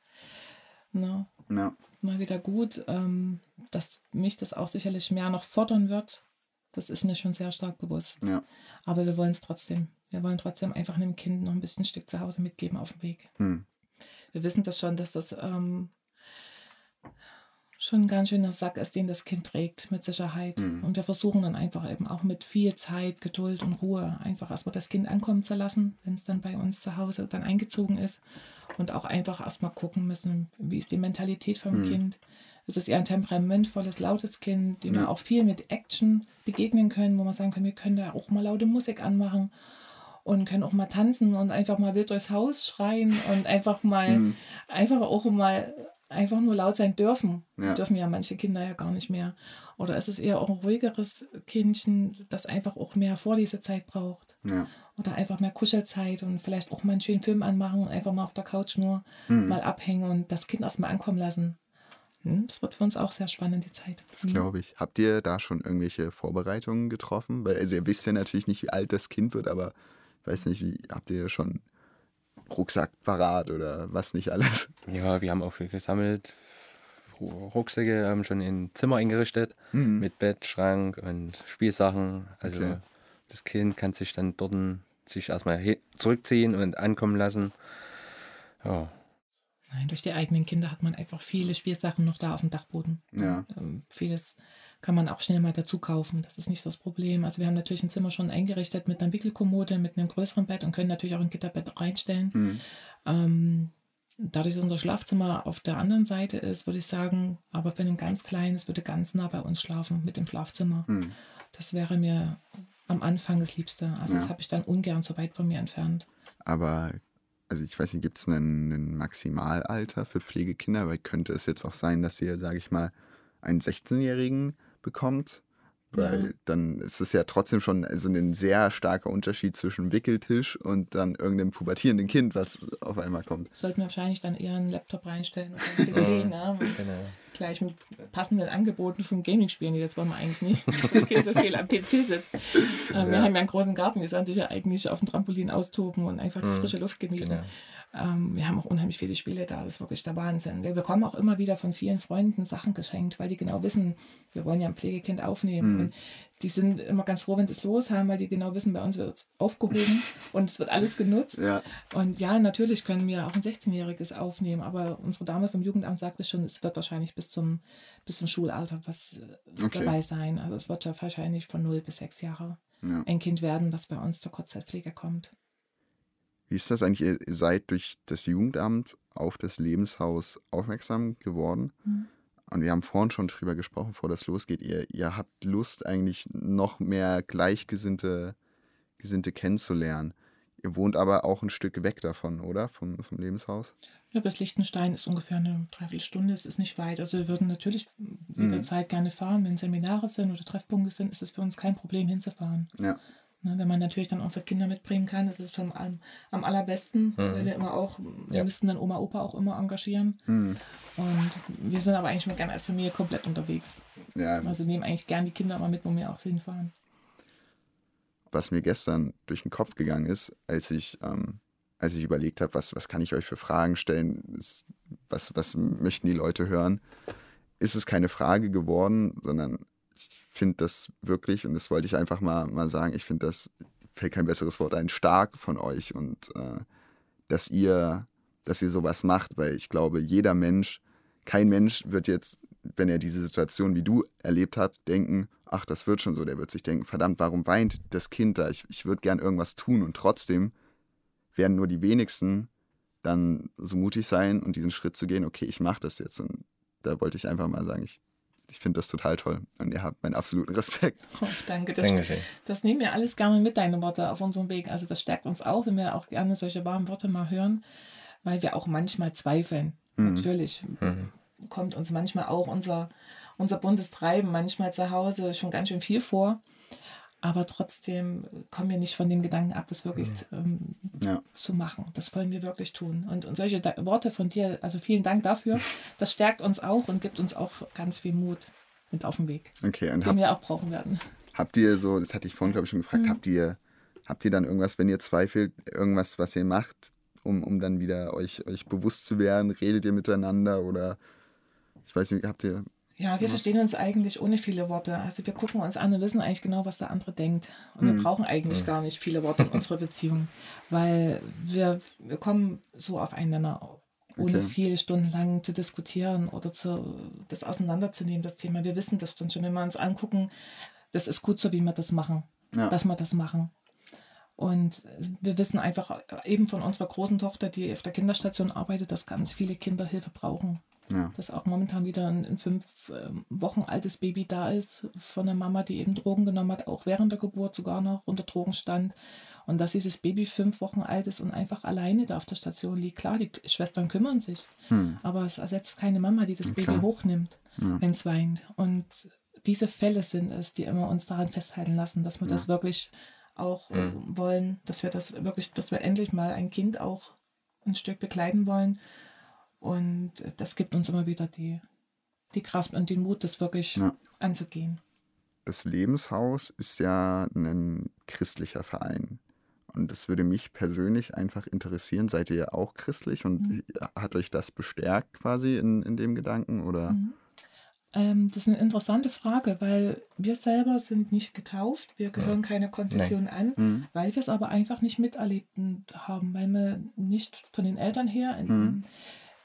ne, ja. mal wieder gut, ähm, dass mich das auch sicherlich mehr noch fordern wird. Das ist mir schon sehr stark bewusst. Ja. Aber wir wollen es trotzdem. Wir wollen trotzdem einfach einem Kind noch ein bisschen ein Stück zu Hause mitgeben auf dem Weg. Hm. Wir wissen das schon, dass das ähm, schon ein ganz schöner Sack ist, den das Kind trägt, mit Sicherheit. Mhm. Und wir versuchen dann einfach eben auch mit viel Zeit, Geduld und Ruhe einfach erstmal das Kind ankommen zu lassen, wenn es dann bei uns zu Hause dann eingezogen ist. Und auch einfach erstmal gucken müssen, wie ist die Mentalität vom mhm. Kind. Es ist eher ein temperamentvolles, lautes Kind, dem ja. wir auch viel mit Action begegnen können, wo man sagen kann, wir können da auch mal laute Musik anmachen und können auch mal tanzen und einfach mal wild durchs Haus schreien und einfach mal, mhm. einfach auch mal einfach nur laut sein dürfen. Ja. Dürfen ja manche Kinder ja gar nicht mehr. Oder ist es eher auch ein ruhigeres Kindchen, das einfach auch mehr Vorlesezeit braucht. Ja. Oder einfach mehr Kuschelzeit und vielleicht auch mal einen schönen Film anmachen und einfach mal auf der Couch nur mhm. mal abhängen und das Kind erstmal ankommen lassen. hm, das wird für uns auch sehr spannend, die Zeit. Das glaube ich. Habt ihr da schon irgendwelche Vorbereitungen getroffen? Weil also ihr wisst ja natürlich nicht, wie alt das Kind wird, aber weiß nicht, wie habt ihr schon Rucksack parat oder was nicht alles? Ja, wir haben auch viel gesammelt. Rucksäcke haben schon in Zimmer eingerichtet mhm. mit Bett, Schrank und Spielsachen. Also okay. das Kind kann sich dann dort sich erstmal zurückziehen und ankommen lassen. Ja. Nein, durch die eigenen Kinder hat man einfach viele Spielsachen noch da auf dem Dachboden. Ja. Und, ähm, vieles kann man auch schnell mal dazu kaufen. Das ist nicht das Problem. Also wir haben natürlich ein Zimmer schon eingerichtet mit einer Wickelkommode, mit einem größeren Bett und können natürlich auch ein Gitterbett reinstellen. Mhm. Ähm, dadurch, dass unser Schlafzimmer auf der anderen Seite ist, würde ich sagen, aber für ein ganz kleines würde ganz nah bei uns schlafen mit dem Schlafzimmer. Mhm. Das wäre mir am Anfang das Liebste. Also ja. das habe ich dann ungern so weit von mir entfernt. Aber also ich weiß nicht, gibt es ein Maximalalter für Pflegekinder? Weil könnte es jetzt auch sein, dass ihr, sage ich mal, einen 16-Jährigen bekommt? Weil ja. dann ist es ja trotzdem schon also ein sehr starker Unterschied zwischen Wickeltisch und dann irgendeinem pubertierenden Kind, was auf einmal kommt. Sollten wir wahrscheinlich dann eher einen Laptop reinstellen oder einen PC, ne? Genau gleich mit passenden Angeboten von Gaming-Spielen. Nee, das wollen wir eigentlich nicht, (laughs) dass das Kind so viel am PC sitzt. Äh, ja. Wir haben ja einen großen Garten, die sollen sich ja eigentlich auf dem Trampolin austoben und einfach die mhm. frische Luft genießen. Genau. Ähm, wir haben auch unheimlich viele Spiele da, das ist wirklich der Wahnsinn. Wir bekommen auch immer wieder von vielen Freunden Sachen geschenkt, weil die genau wissen, wir wollen ja ein Pflegekind aufnehmen. Mhm. die sind immer ganz froh, wenn sie es los haben, weil die genau wissen, bei uns wird es aufgehoben (laughs) und es wird alles genutzt. Ja. Und ja, natürlich können wir auch ein 16-Jähriges aufnehmen, aber unsere Dame vom Jugendamt sagte schon, es wird wahrscheinlich bis zum, bis zum Schulalter was äh, okay. dabei sein. Also es wird ja wahrscheinlich von 0 bis 6 Jahre ja. ein Kind werden, was bei uns zur Kurzzeitpflege kommt. Wie ist das eigentlich? Ihr seid durch das Jugendamt auf das Lebenshaus aufmerksam geworden. Mhm. Und wir haben vorhin schon drüber gesprochen, bevor das losgeht. Ihr, ihr habt Lust, eigentlich noch mehr Gleichgesinnte Gesinnte kennenzulernen. Ihr wohnt aber auch ein Stück weg davon, oder? Vom, vom Lebenshaus? Ja, bis Liechtenstein ist ungefähr eine Dreiviertelstunde. Es ist nicht weit. Also wir würden natürlich jederzeit mhm. gerne fahren. Wenn Seminare sind oder Treffpunkte sind, ist es für uns kein Problem hinzufahren. Ja. Ne, wenn man natürlich dann unsere Kinder mitbringen kann, das ist schon am, am allerbesten, mhm. weil wir immer auch, wir ja. müssten dann Oma, Opa auch immer engagieren. Mhm. Und wir sind aber eigentlich gerne als Familie komplett unterwegs. Ja. Also nehmen eigentlich gern die Kinder immer mit, wo wir auch hinfahren. Was mir gestern durch den Kopf gegangen ist, als ich, ähm, als ich überlegt habe, was, was kann ich euch für Fragen stellen, was, was möchten die Leute hören, ist es keine Frage geworden, sondern finde das wirklich, und das wollte ich einfach mal, mal sagen, ich finde das, fällt kein besseres Wort ein, stark von euch und äh, dass ihr, dass ihr sowas macht, weil ich glaube, jeder Mensch, kein Mensch wird jetzt, wenn er diese Situation wie du erlebt hat, denken, ach, das wird schon so, der wird sich denken, verdammt, warum weint das Kind da? Ich, ich würde gern irgendwas tun und trotzdem werden nur die wenigsten dann so mutig sein und diesen Schritt zu gehen, okay, ich mache das jetzt. Und da wollte ich einfach mal sagen, ich ich finde das total toll und ihr habt meinen absoluten Respekt. (laughs) Oh, danke. Das, das nehmen wir alles gerne mit, deine Worte auf unserem Weg. Also das stärkt uns auch, wenn wir auch gerne solche warmen Worte mal hören, weil wir auch manchmal zweifeln. Mhm. Natürlich mhm. kommt uns manchmal auch unser, unser buntes Treiben manchmal zu Hause schon ganz schön viel vor aber trotzdem kommen wir nicht von dem Gedanken ab, das wirklich ähm, ja. zu machen. Das wollen wir wirklich tun. Und, und solche Worte von dir, also vielen Dank dafür, (laughs) das stärkt uns auch und gibt uns auch ganz viel Mut mit auf den Weg, okay, und den hab, wir auch brauchen werden. Habt ihr so, das hatte ich vorhin, glaube ich, schon gefragt, mhm. habt ihr habt ihr dann irgendwas, wenn ihr zweifelt, irgendwas, was ihr macht, um, um dann wieder euch, euch bewusst zu werden? Redet ihr miteinander oder ich weiß nicht, habt ihr ja, wir verstehen uns eigentlich ohne viele Worte. Also wir gucken uns an und wissen eigentlich genau, was der andere denkt. Und mhm. wir brauchen eigentlich mhm. gar nicht viele Worte in unserer Beziehung, weil wir, wir kommen so aufeinander, ohne okay. viele Stunden lang zu diskutieren oder zu, das auseinanderzunehmen, das Thema. Wir wissen das dann schon, wenn wir uns angucken, das ist gut so, wie wir das machen, ja. dass wir das machen. Und wir wissen einfach eben von unserer großen Tochter, die auf der Kinderstation arbeitet, dass ganz viele Kinder Hilfe brauchen. Ja. Dass auch momentan wieder ein, ein fünf ähm, Wochen altes Baby da ist von der Mama, die eben Drogen genommen hat, auch während der Geburt sogar noch unter Drogen stand. Und dass dieses Baby fünf Wochen alt ist und einfach alleine da auf der Station liegt. Klar, die Schwestern kümmern sich, hm. aber es ersetzt keine Mama, die das okay. Baby hochnimmt, ja. wenn es weint. Und diese Fälle sind es, die immer uns daran festhalten lassen, dass wir ja. das wirklich auch mhm. wollen, dass wir das wirklich, dass wir endlich mal ein Kind auch ein Stück begleiten wollen und das gibt uns immer wieder die, die Kraft und den Mut, das wirklich ja. anzugehen. Das Lebenshaus ist ja ein christlicher Verein. Und das würde mich persönlich einfach interessieren. Seid ihr auch christlich und mhm. hat euch das bestärkt quasi in, in dem Gedanken? Oder? Mhm. Ähm, das ist eine interessante Frage, weil wir selber sind nicht getauft, wir gehören ja. keiner Konfession nee. an, mhm. weil wir es aber einfach nicht miterlebt haben, weil wir nicht von den Eltern her in, mhm.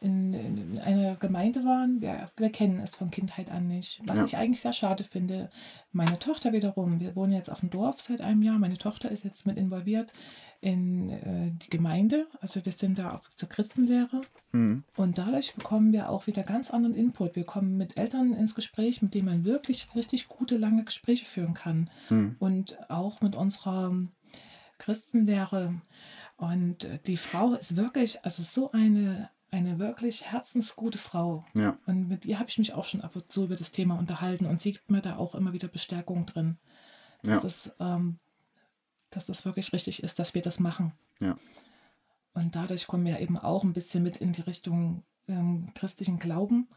In, in einer Gemeinde waren. Wir, wir, kennen es von Kindheit an nicht, was ja. ich eigentlich sehr schade finde. Meine Tochter wiederum, wir wohnen jetzt auf dem Dorf seit einem Jahr, meine Tochter ist jetzt mit involviert in äh, die Gemeinde. Also wir sind da auch zur Christenlehre. Mhm. Und dadurch bekommen wir auch wieder ganz anderen Input. Wir kommen mit Eltern ins Gespräch, mit denen man wirklich richtig gute, lange Gespräche führen kann. Mhm. Und auch mit unserer Christenlehre. Und die Frau ist wirklich, also so eine, eine wirklich herzensgute Frau. Ja. Und mit ihr habe ich mich auch schon ab und zu über das Thema unterhalten und sie gibt mir da auch immer wieder Bestärkung drin. Das ja. ist ähm, dass das wirklich richtig ist, dass wir das machen. Ja. Und dadurch kommen wir eben auch ein bisschen mit in die Richtung ähm, christlichen Glauben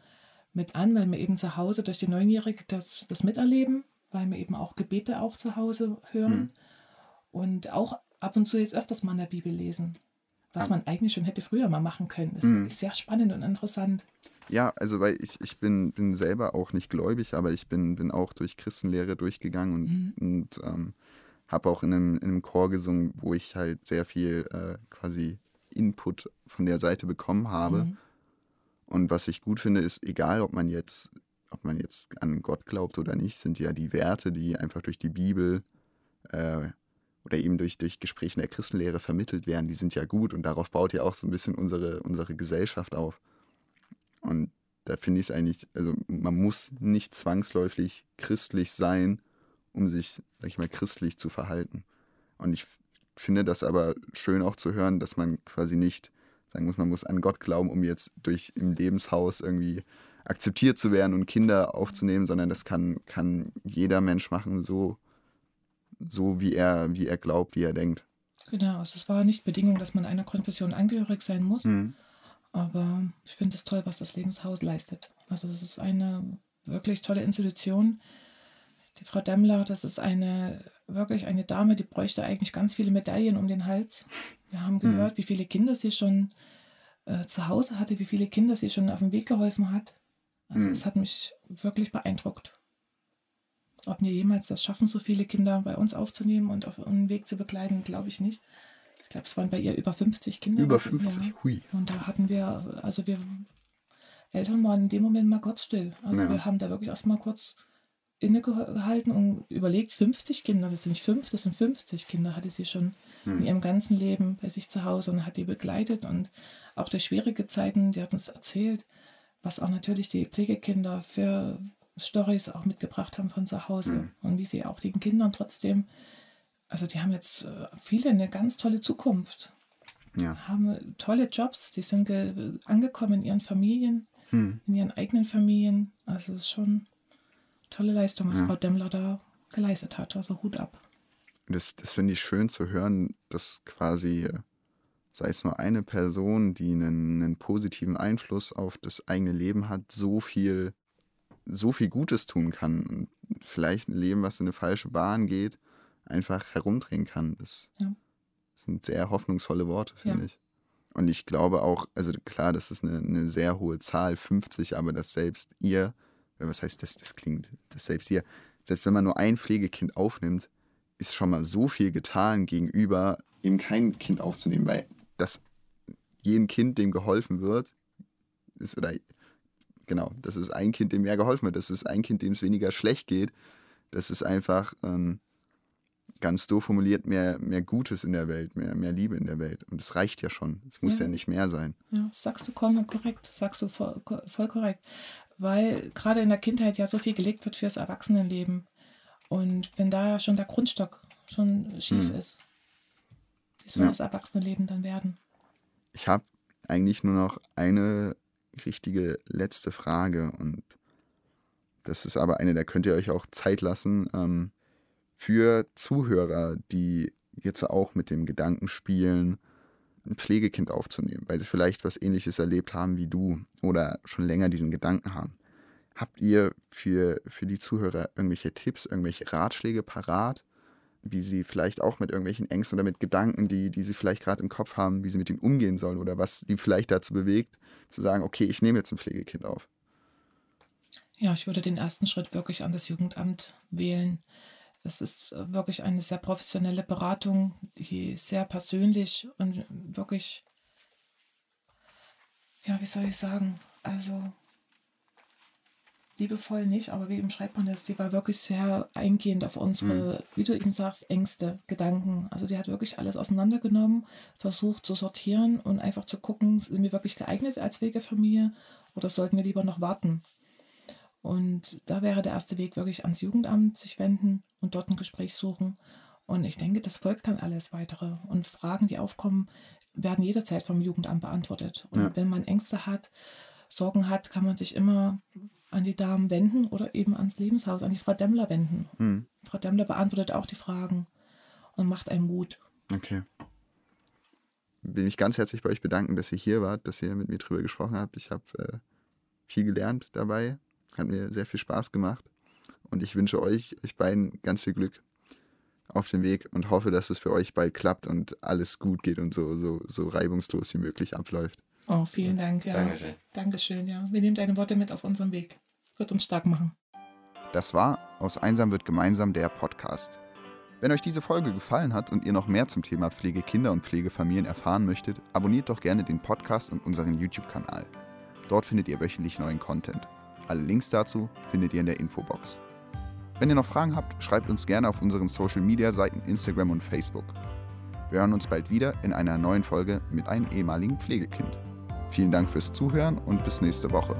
mit an, weil wir eben zu Hause durch die Neunjährige das, das miterleben, weil wir eben auch Gebete auch zu Hause hören mhm. und auch ab und zu jetzt öfters mal in der Bibel lesen, was man eigentlich schon hätte früher mal machen können. Ist, mhm. ist sehr spannend und interessant. Ja, also weil ich, ich bin, bin selber auch nicht gläubig, aber ich bin, bin auch durch Christenlehre durchgegangen und, mhm. und ähm, habe auch in einem, in einem Chor gesungen, wo ich halt sehr viel äh, quasi Input von der Seite bekommen habe. Mhm. Und was ich gut finde, ist, egal ob man jetzt, ob man jetzt an Gott glaubt oder nicht, sind ja die Werte, die einfach durch die Bibel äh, oder eben durch, durch Gespräche in der Christenlehre vermittelt werden, die sind ja gut und darauf baut ja auch so ein bisschen unsere, unsere Gesellschaft auf. Und da finde ich es eigentlich, also man muss nicht zwangsläufig christlich sein, um sich, sag ich mal, christlich zu verhalten. Und ich finde das aber schön auch zu hören, dass man quasi nicht sagen muss, man muss an Gott glauben, um jetzt durch im Lebenshaus irgendwie akzeptiert zu werden und Kinder aufzunehmen, sondern das kann, kann jeder Mensch machen, so, so wie er, wie er glaubt, wie er denkt. Genau, also es war nicht Bedingung, dass man einer Konfession angehörig sein muss. Mhm. Aber ich finde es toll, was das Lebenshaus leistet. Also es ist eine wirklich tolle Institution, die Frau Demmler, das ist eine wirklich eine Dame, die bräuchte eigentlich ganz viele Medaillen um den Hals. Wir haben gehört, mhm. wie viele Kinder sie schon äh, zu Hause hatte, wie viele Kinder sie schon auf dem Weg geholfen hat. Also mhm. es hat mich wirklich beeindruckt. Ob wir jemals das schaffen, so viele Kinder bei uns aufzunehmen und auf einen Weg zu begleiten, glaube ich nicht. Ich glaube, es waren bei ihr über 50 Kinder. Über 50, ja. hui. Und da hatten wir, also wir Eltern waren in dem Moment mal kurz still. Also ja. wir haben da wirklich erstmal kurz innegehalten und überlegt, 50 Kinder, das sind nicht fünf, das sind 50 Kinder, hatte sie schon hm. in ihrem ganzen Leben bei sich zu Hause und hat die begleitet und auch durch schwierige Zeiten, die hat uns erzählt, was auch natürlich die Pflegekinder für Stories auch mitgebracht haben von zu Hause hm. und wie sie auch den Kindern trotzdem, also die haben jetzt äh, viele eine ganz tolle Zukunft, ja. haben tolle Jobs, die sind angekommen in ihren Familien, hm. in ihren eigenen Familien, also es ist schon tolle Leistung, was ja. Frau Demmler da geleistet hat. Also Hut ab. Das, das finde ich schön zu hören, dass quasi, sei es nur eine Person, die einen, einen positiven Einfluss auf das eigene Leben hat, so viel, so viel Gutes tun kann. Und vielleicht ein Leben, was in eine falsche Bahn geht, einfach herumdrehen kann. Das, ja. sind sehr hoffnungsvolle Worte, finde ja. ich. Und ich glaube auch, also klar, das ist eine, eine sehr hohe Zahl, 50, aber dass selbst ihr oder was heißt das, das klingt, das selbst hier, selbst wenn man nur ein Pflegekind aufnimmt, ist schon mal so viel getan gegenüber, eben kein Kind aufzunehmen, weil das jedem Kind, dem geholfen wird, ist, oder genau, das ist ein Kind, dem mehr geholfen wird, das ist ein Kind, dem es weniger schlecht geht, das ist einfach ähm, ganz doof formuliert mehr, mehr Gutes in der Welt, mehr, mehr Liebe in der Welt. Und es reicht ja schon. Es muss ja. ja nicht mehr sein. Ja, sagst du korrekt, sagst du voll, voll korrekt weil gerade in der Kindheit ja so viel gelegt wird fürs Erwachsenenleben. Und wenn da schon der Grundstock schon schief hm. ist, wie soll ja. das Erwachsenenleben dann werden? Ich habe eigentlich nur noch eine richtige letzte Frage und das ist aber eine, da könnt ihr euch auch Zeit lassen. Ähm, für Zuhörer, die jetzt auch mit dem Gedanken spielen, ein Pflegekind aufzunehmen, weil sie vielleicht was ähnliches erlebt haben wie du oder schon länger diesen Gedanken haben. Habt ihr für, für die Zuhörer irgendwelche Tipps, irgendwelche Ratschläge parat, wie sie vielleicht auch mit irgendwelchen Ängsten oder mit Gedanken, die, die sie vielleicht gerade im Kopf haben, wie sie mit ihnen umgehen sollen oder was die vielleicht dazu bewegt, zu sagen, okay, ich nehme jetzt ein Pflegekind auf? Ja, ich würde den ersten Schritt wirklich an das Jugendamt wählen. Es ist wirklich eine sehr professionelle Beratung, die sehr persönlich und wirklich, ja, wie soll ich sagen, also liebevoll nicht, aber wie schreibt man das? Die war wirklich sehr eingehend auf unsere, mhm. wie du eben sagst, Ängste, Gedanken. Also die hat wirklich alles auseinandergenommen, versucht zu sortieren und einfach zu gucken, sind wir wirklich geeignet als Wegefamilie oder sollten wir lieber noch warten? Und da wäre der erste Weg wirklich ans Jugendamt sich wenden und dort ein Gespräch suchen. Und ich denke, das folgt dann alles weitere. Und Fragen, die aufkommen, werden jederzeit vom Jugendamt beantwortet. Und ja. wenn man Ängste hat, Sorgen hat, kann man sich immer an die Damen wenden oder eben ans Lebenshaus, an die Frau Demmler wenden. Mhm. Frau Demmler beantwortet auch die Fragen und macht einen Mut. Okay. Will mich ganz herzlich bei euch bedanken, dass ihr hier wart, dass ihr mit mir drüber gesprochen habt. Ich habe äh, viel gelernt dabei. Hat mir sehr viel Spaß gemacht. Und ich wünsche euch, euch beiden ganz viel Glück auf dem Weg und hoffe, dass es für euch bald klappt und alles gut geht und so, so, so reibungslos wie möglich abläuft. Oh, vielen Dank. Ja. Dankeschön. Dankeschön, ja. Wir nehmen deine Worte mit auf unserem Weg. Wird uns stark machen. Das war Aus Einsam wird gemeinsam der Podcast. Wenn euch diese Folge gefallen hat und ihr noch mehr zum Thema Pflegekinder und Pflegefamilien erfahren möchtet, abonniert doch gerne den Podcast und unseren YouTube-Kanal. Dort findet ihr wöchentlich neuen Content. Alle Links dazu findet ihr in der Infobox. Wenn ihr noch Fragen habt, schreibt uns gerne auf unseren Social-Media-Seiten Instagram und Facebook. Wir hören uns bald wieder in einer neuen Folge mit einem ehemaligen Pflegekind. Vielen Dank fürs Zuhören und bis nächste Woche.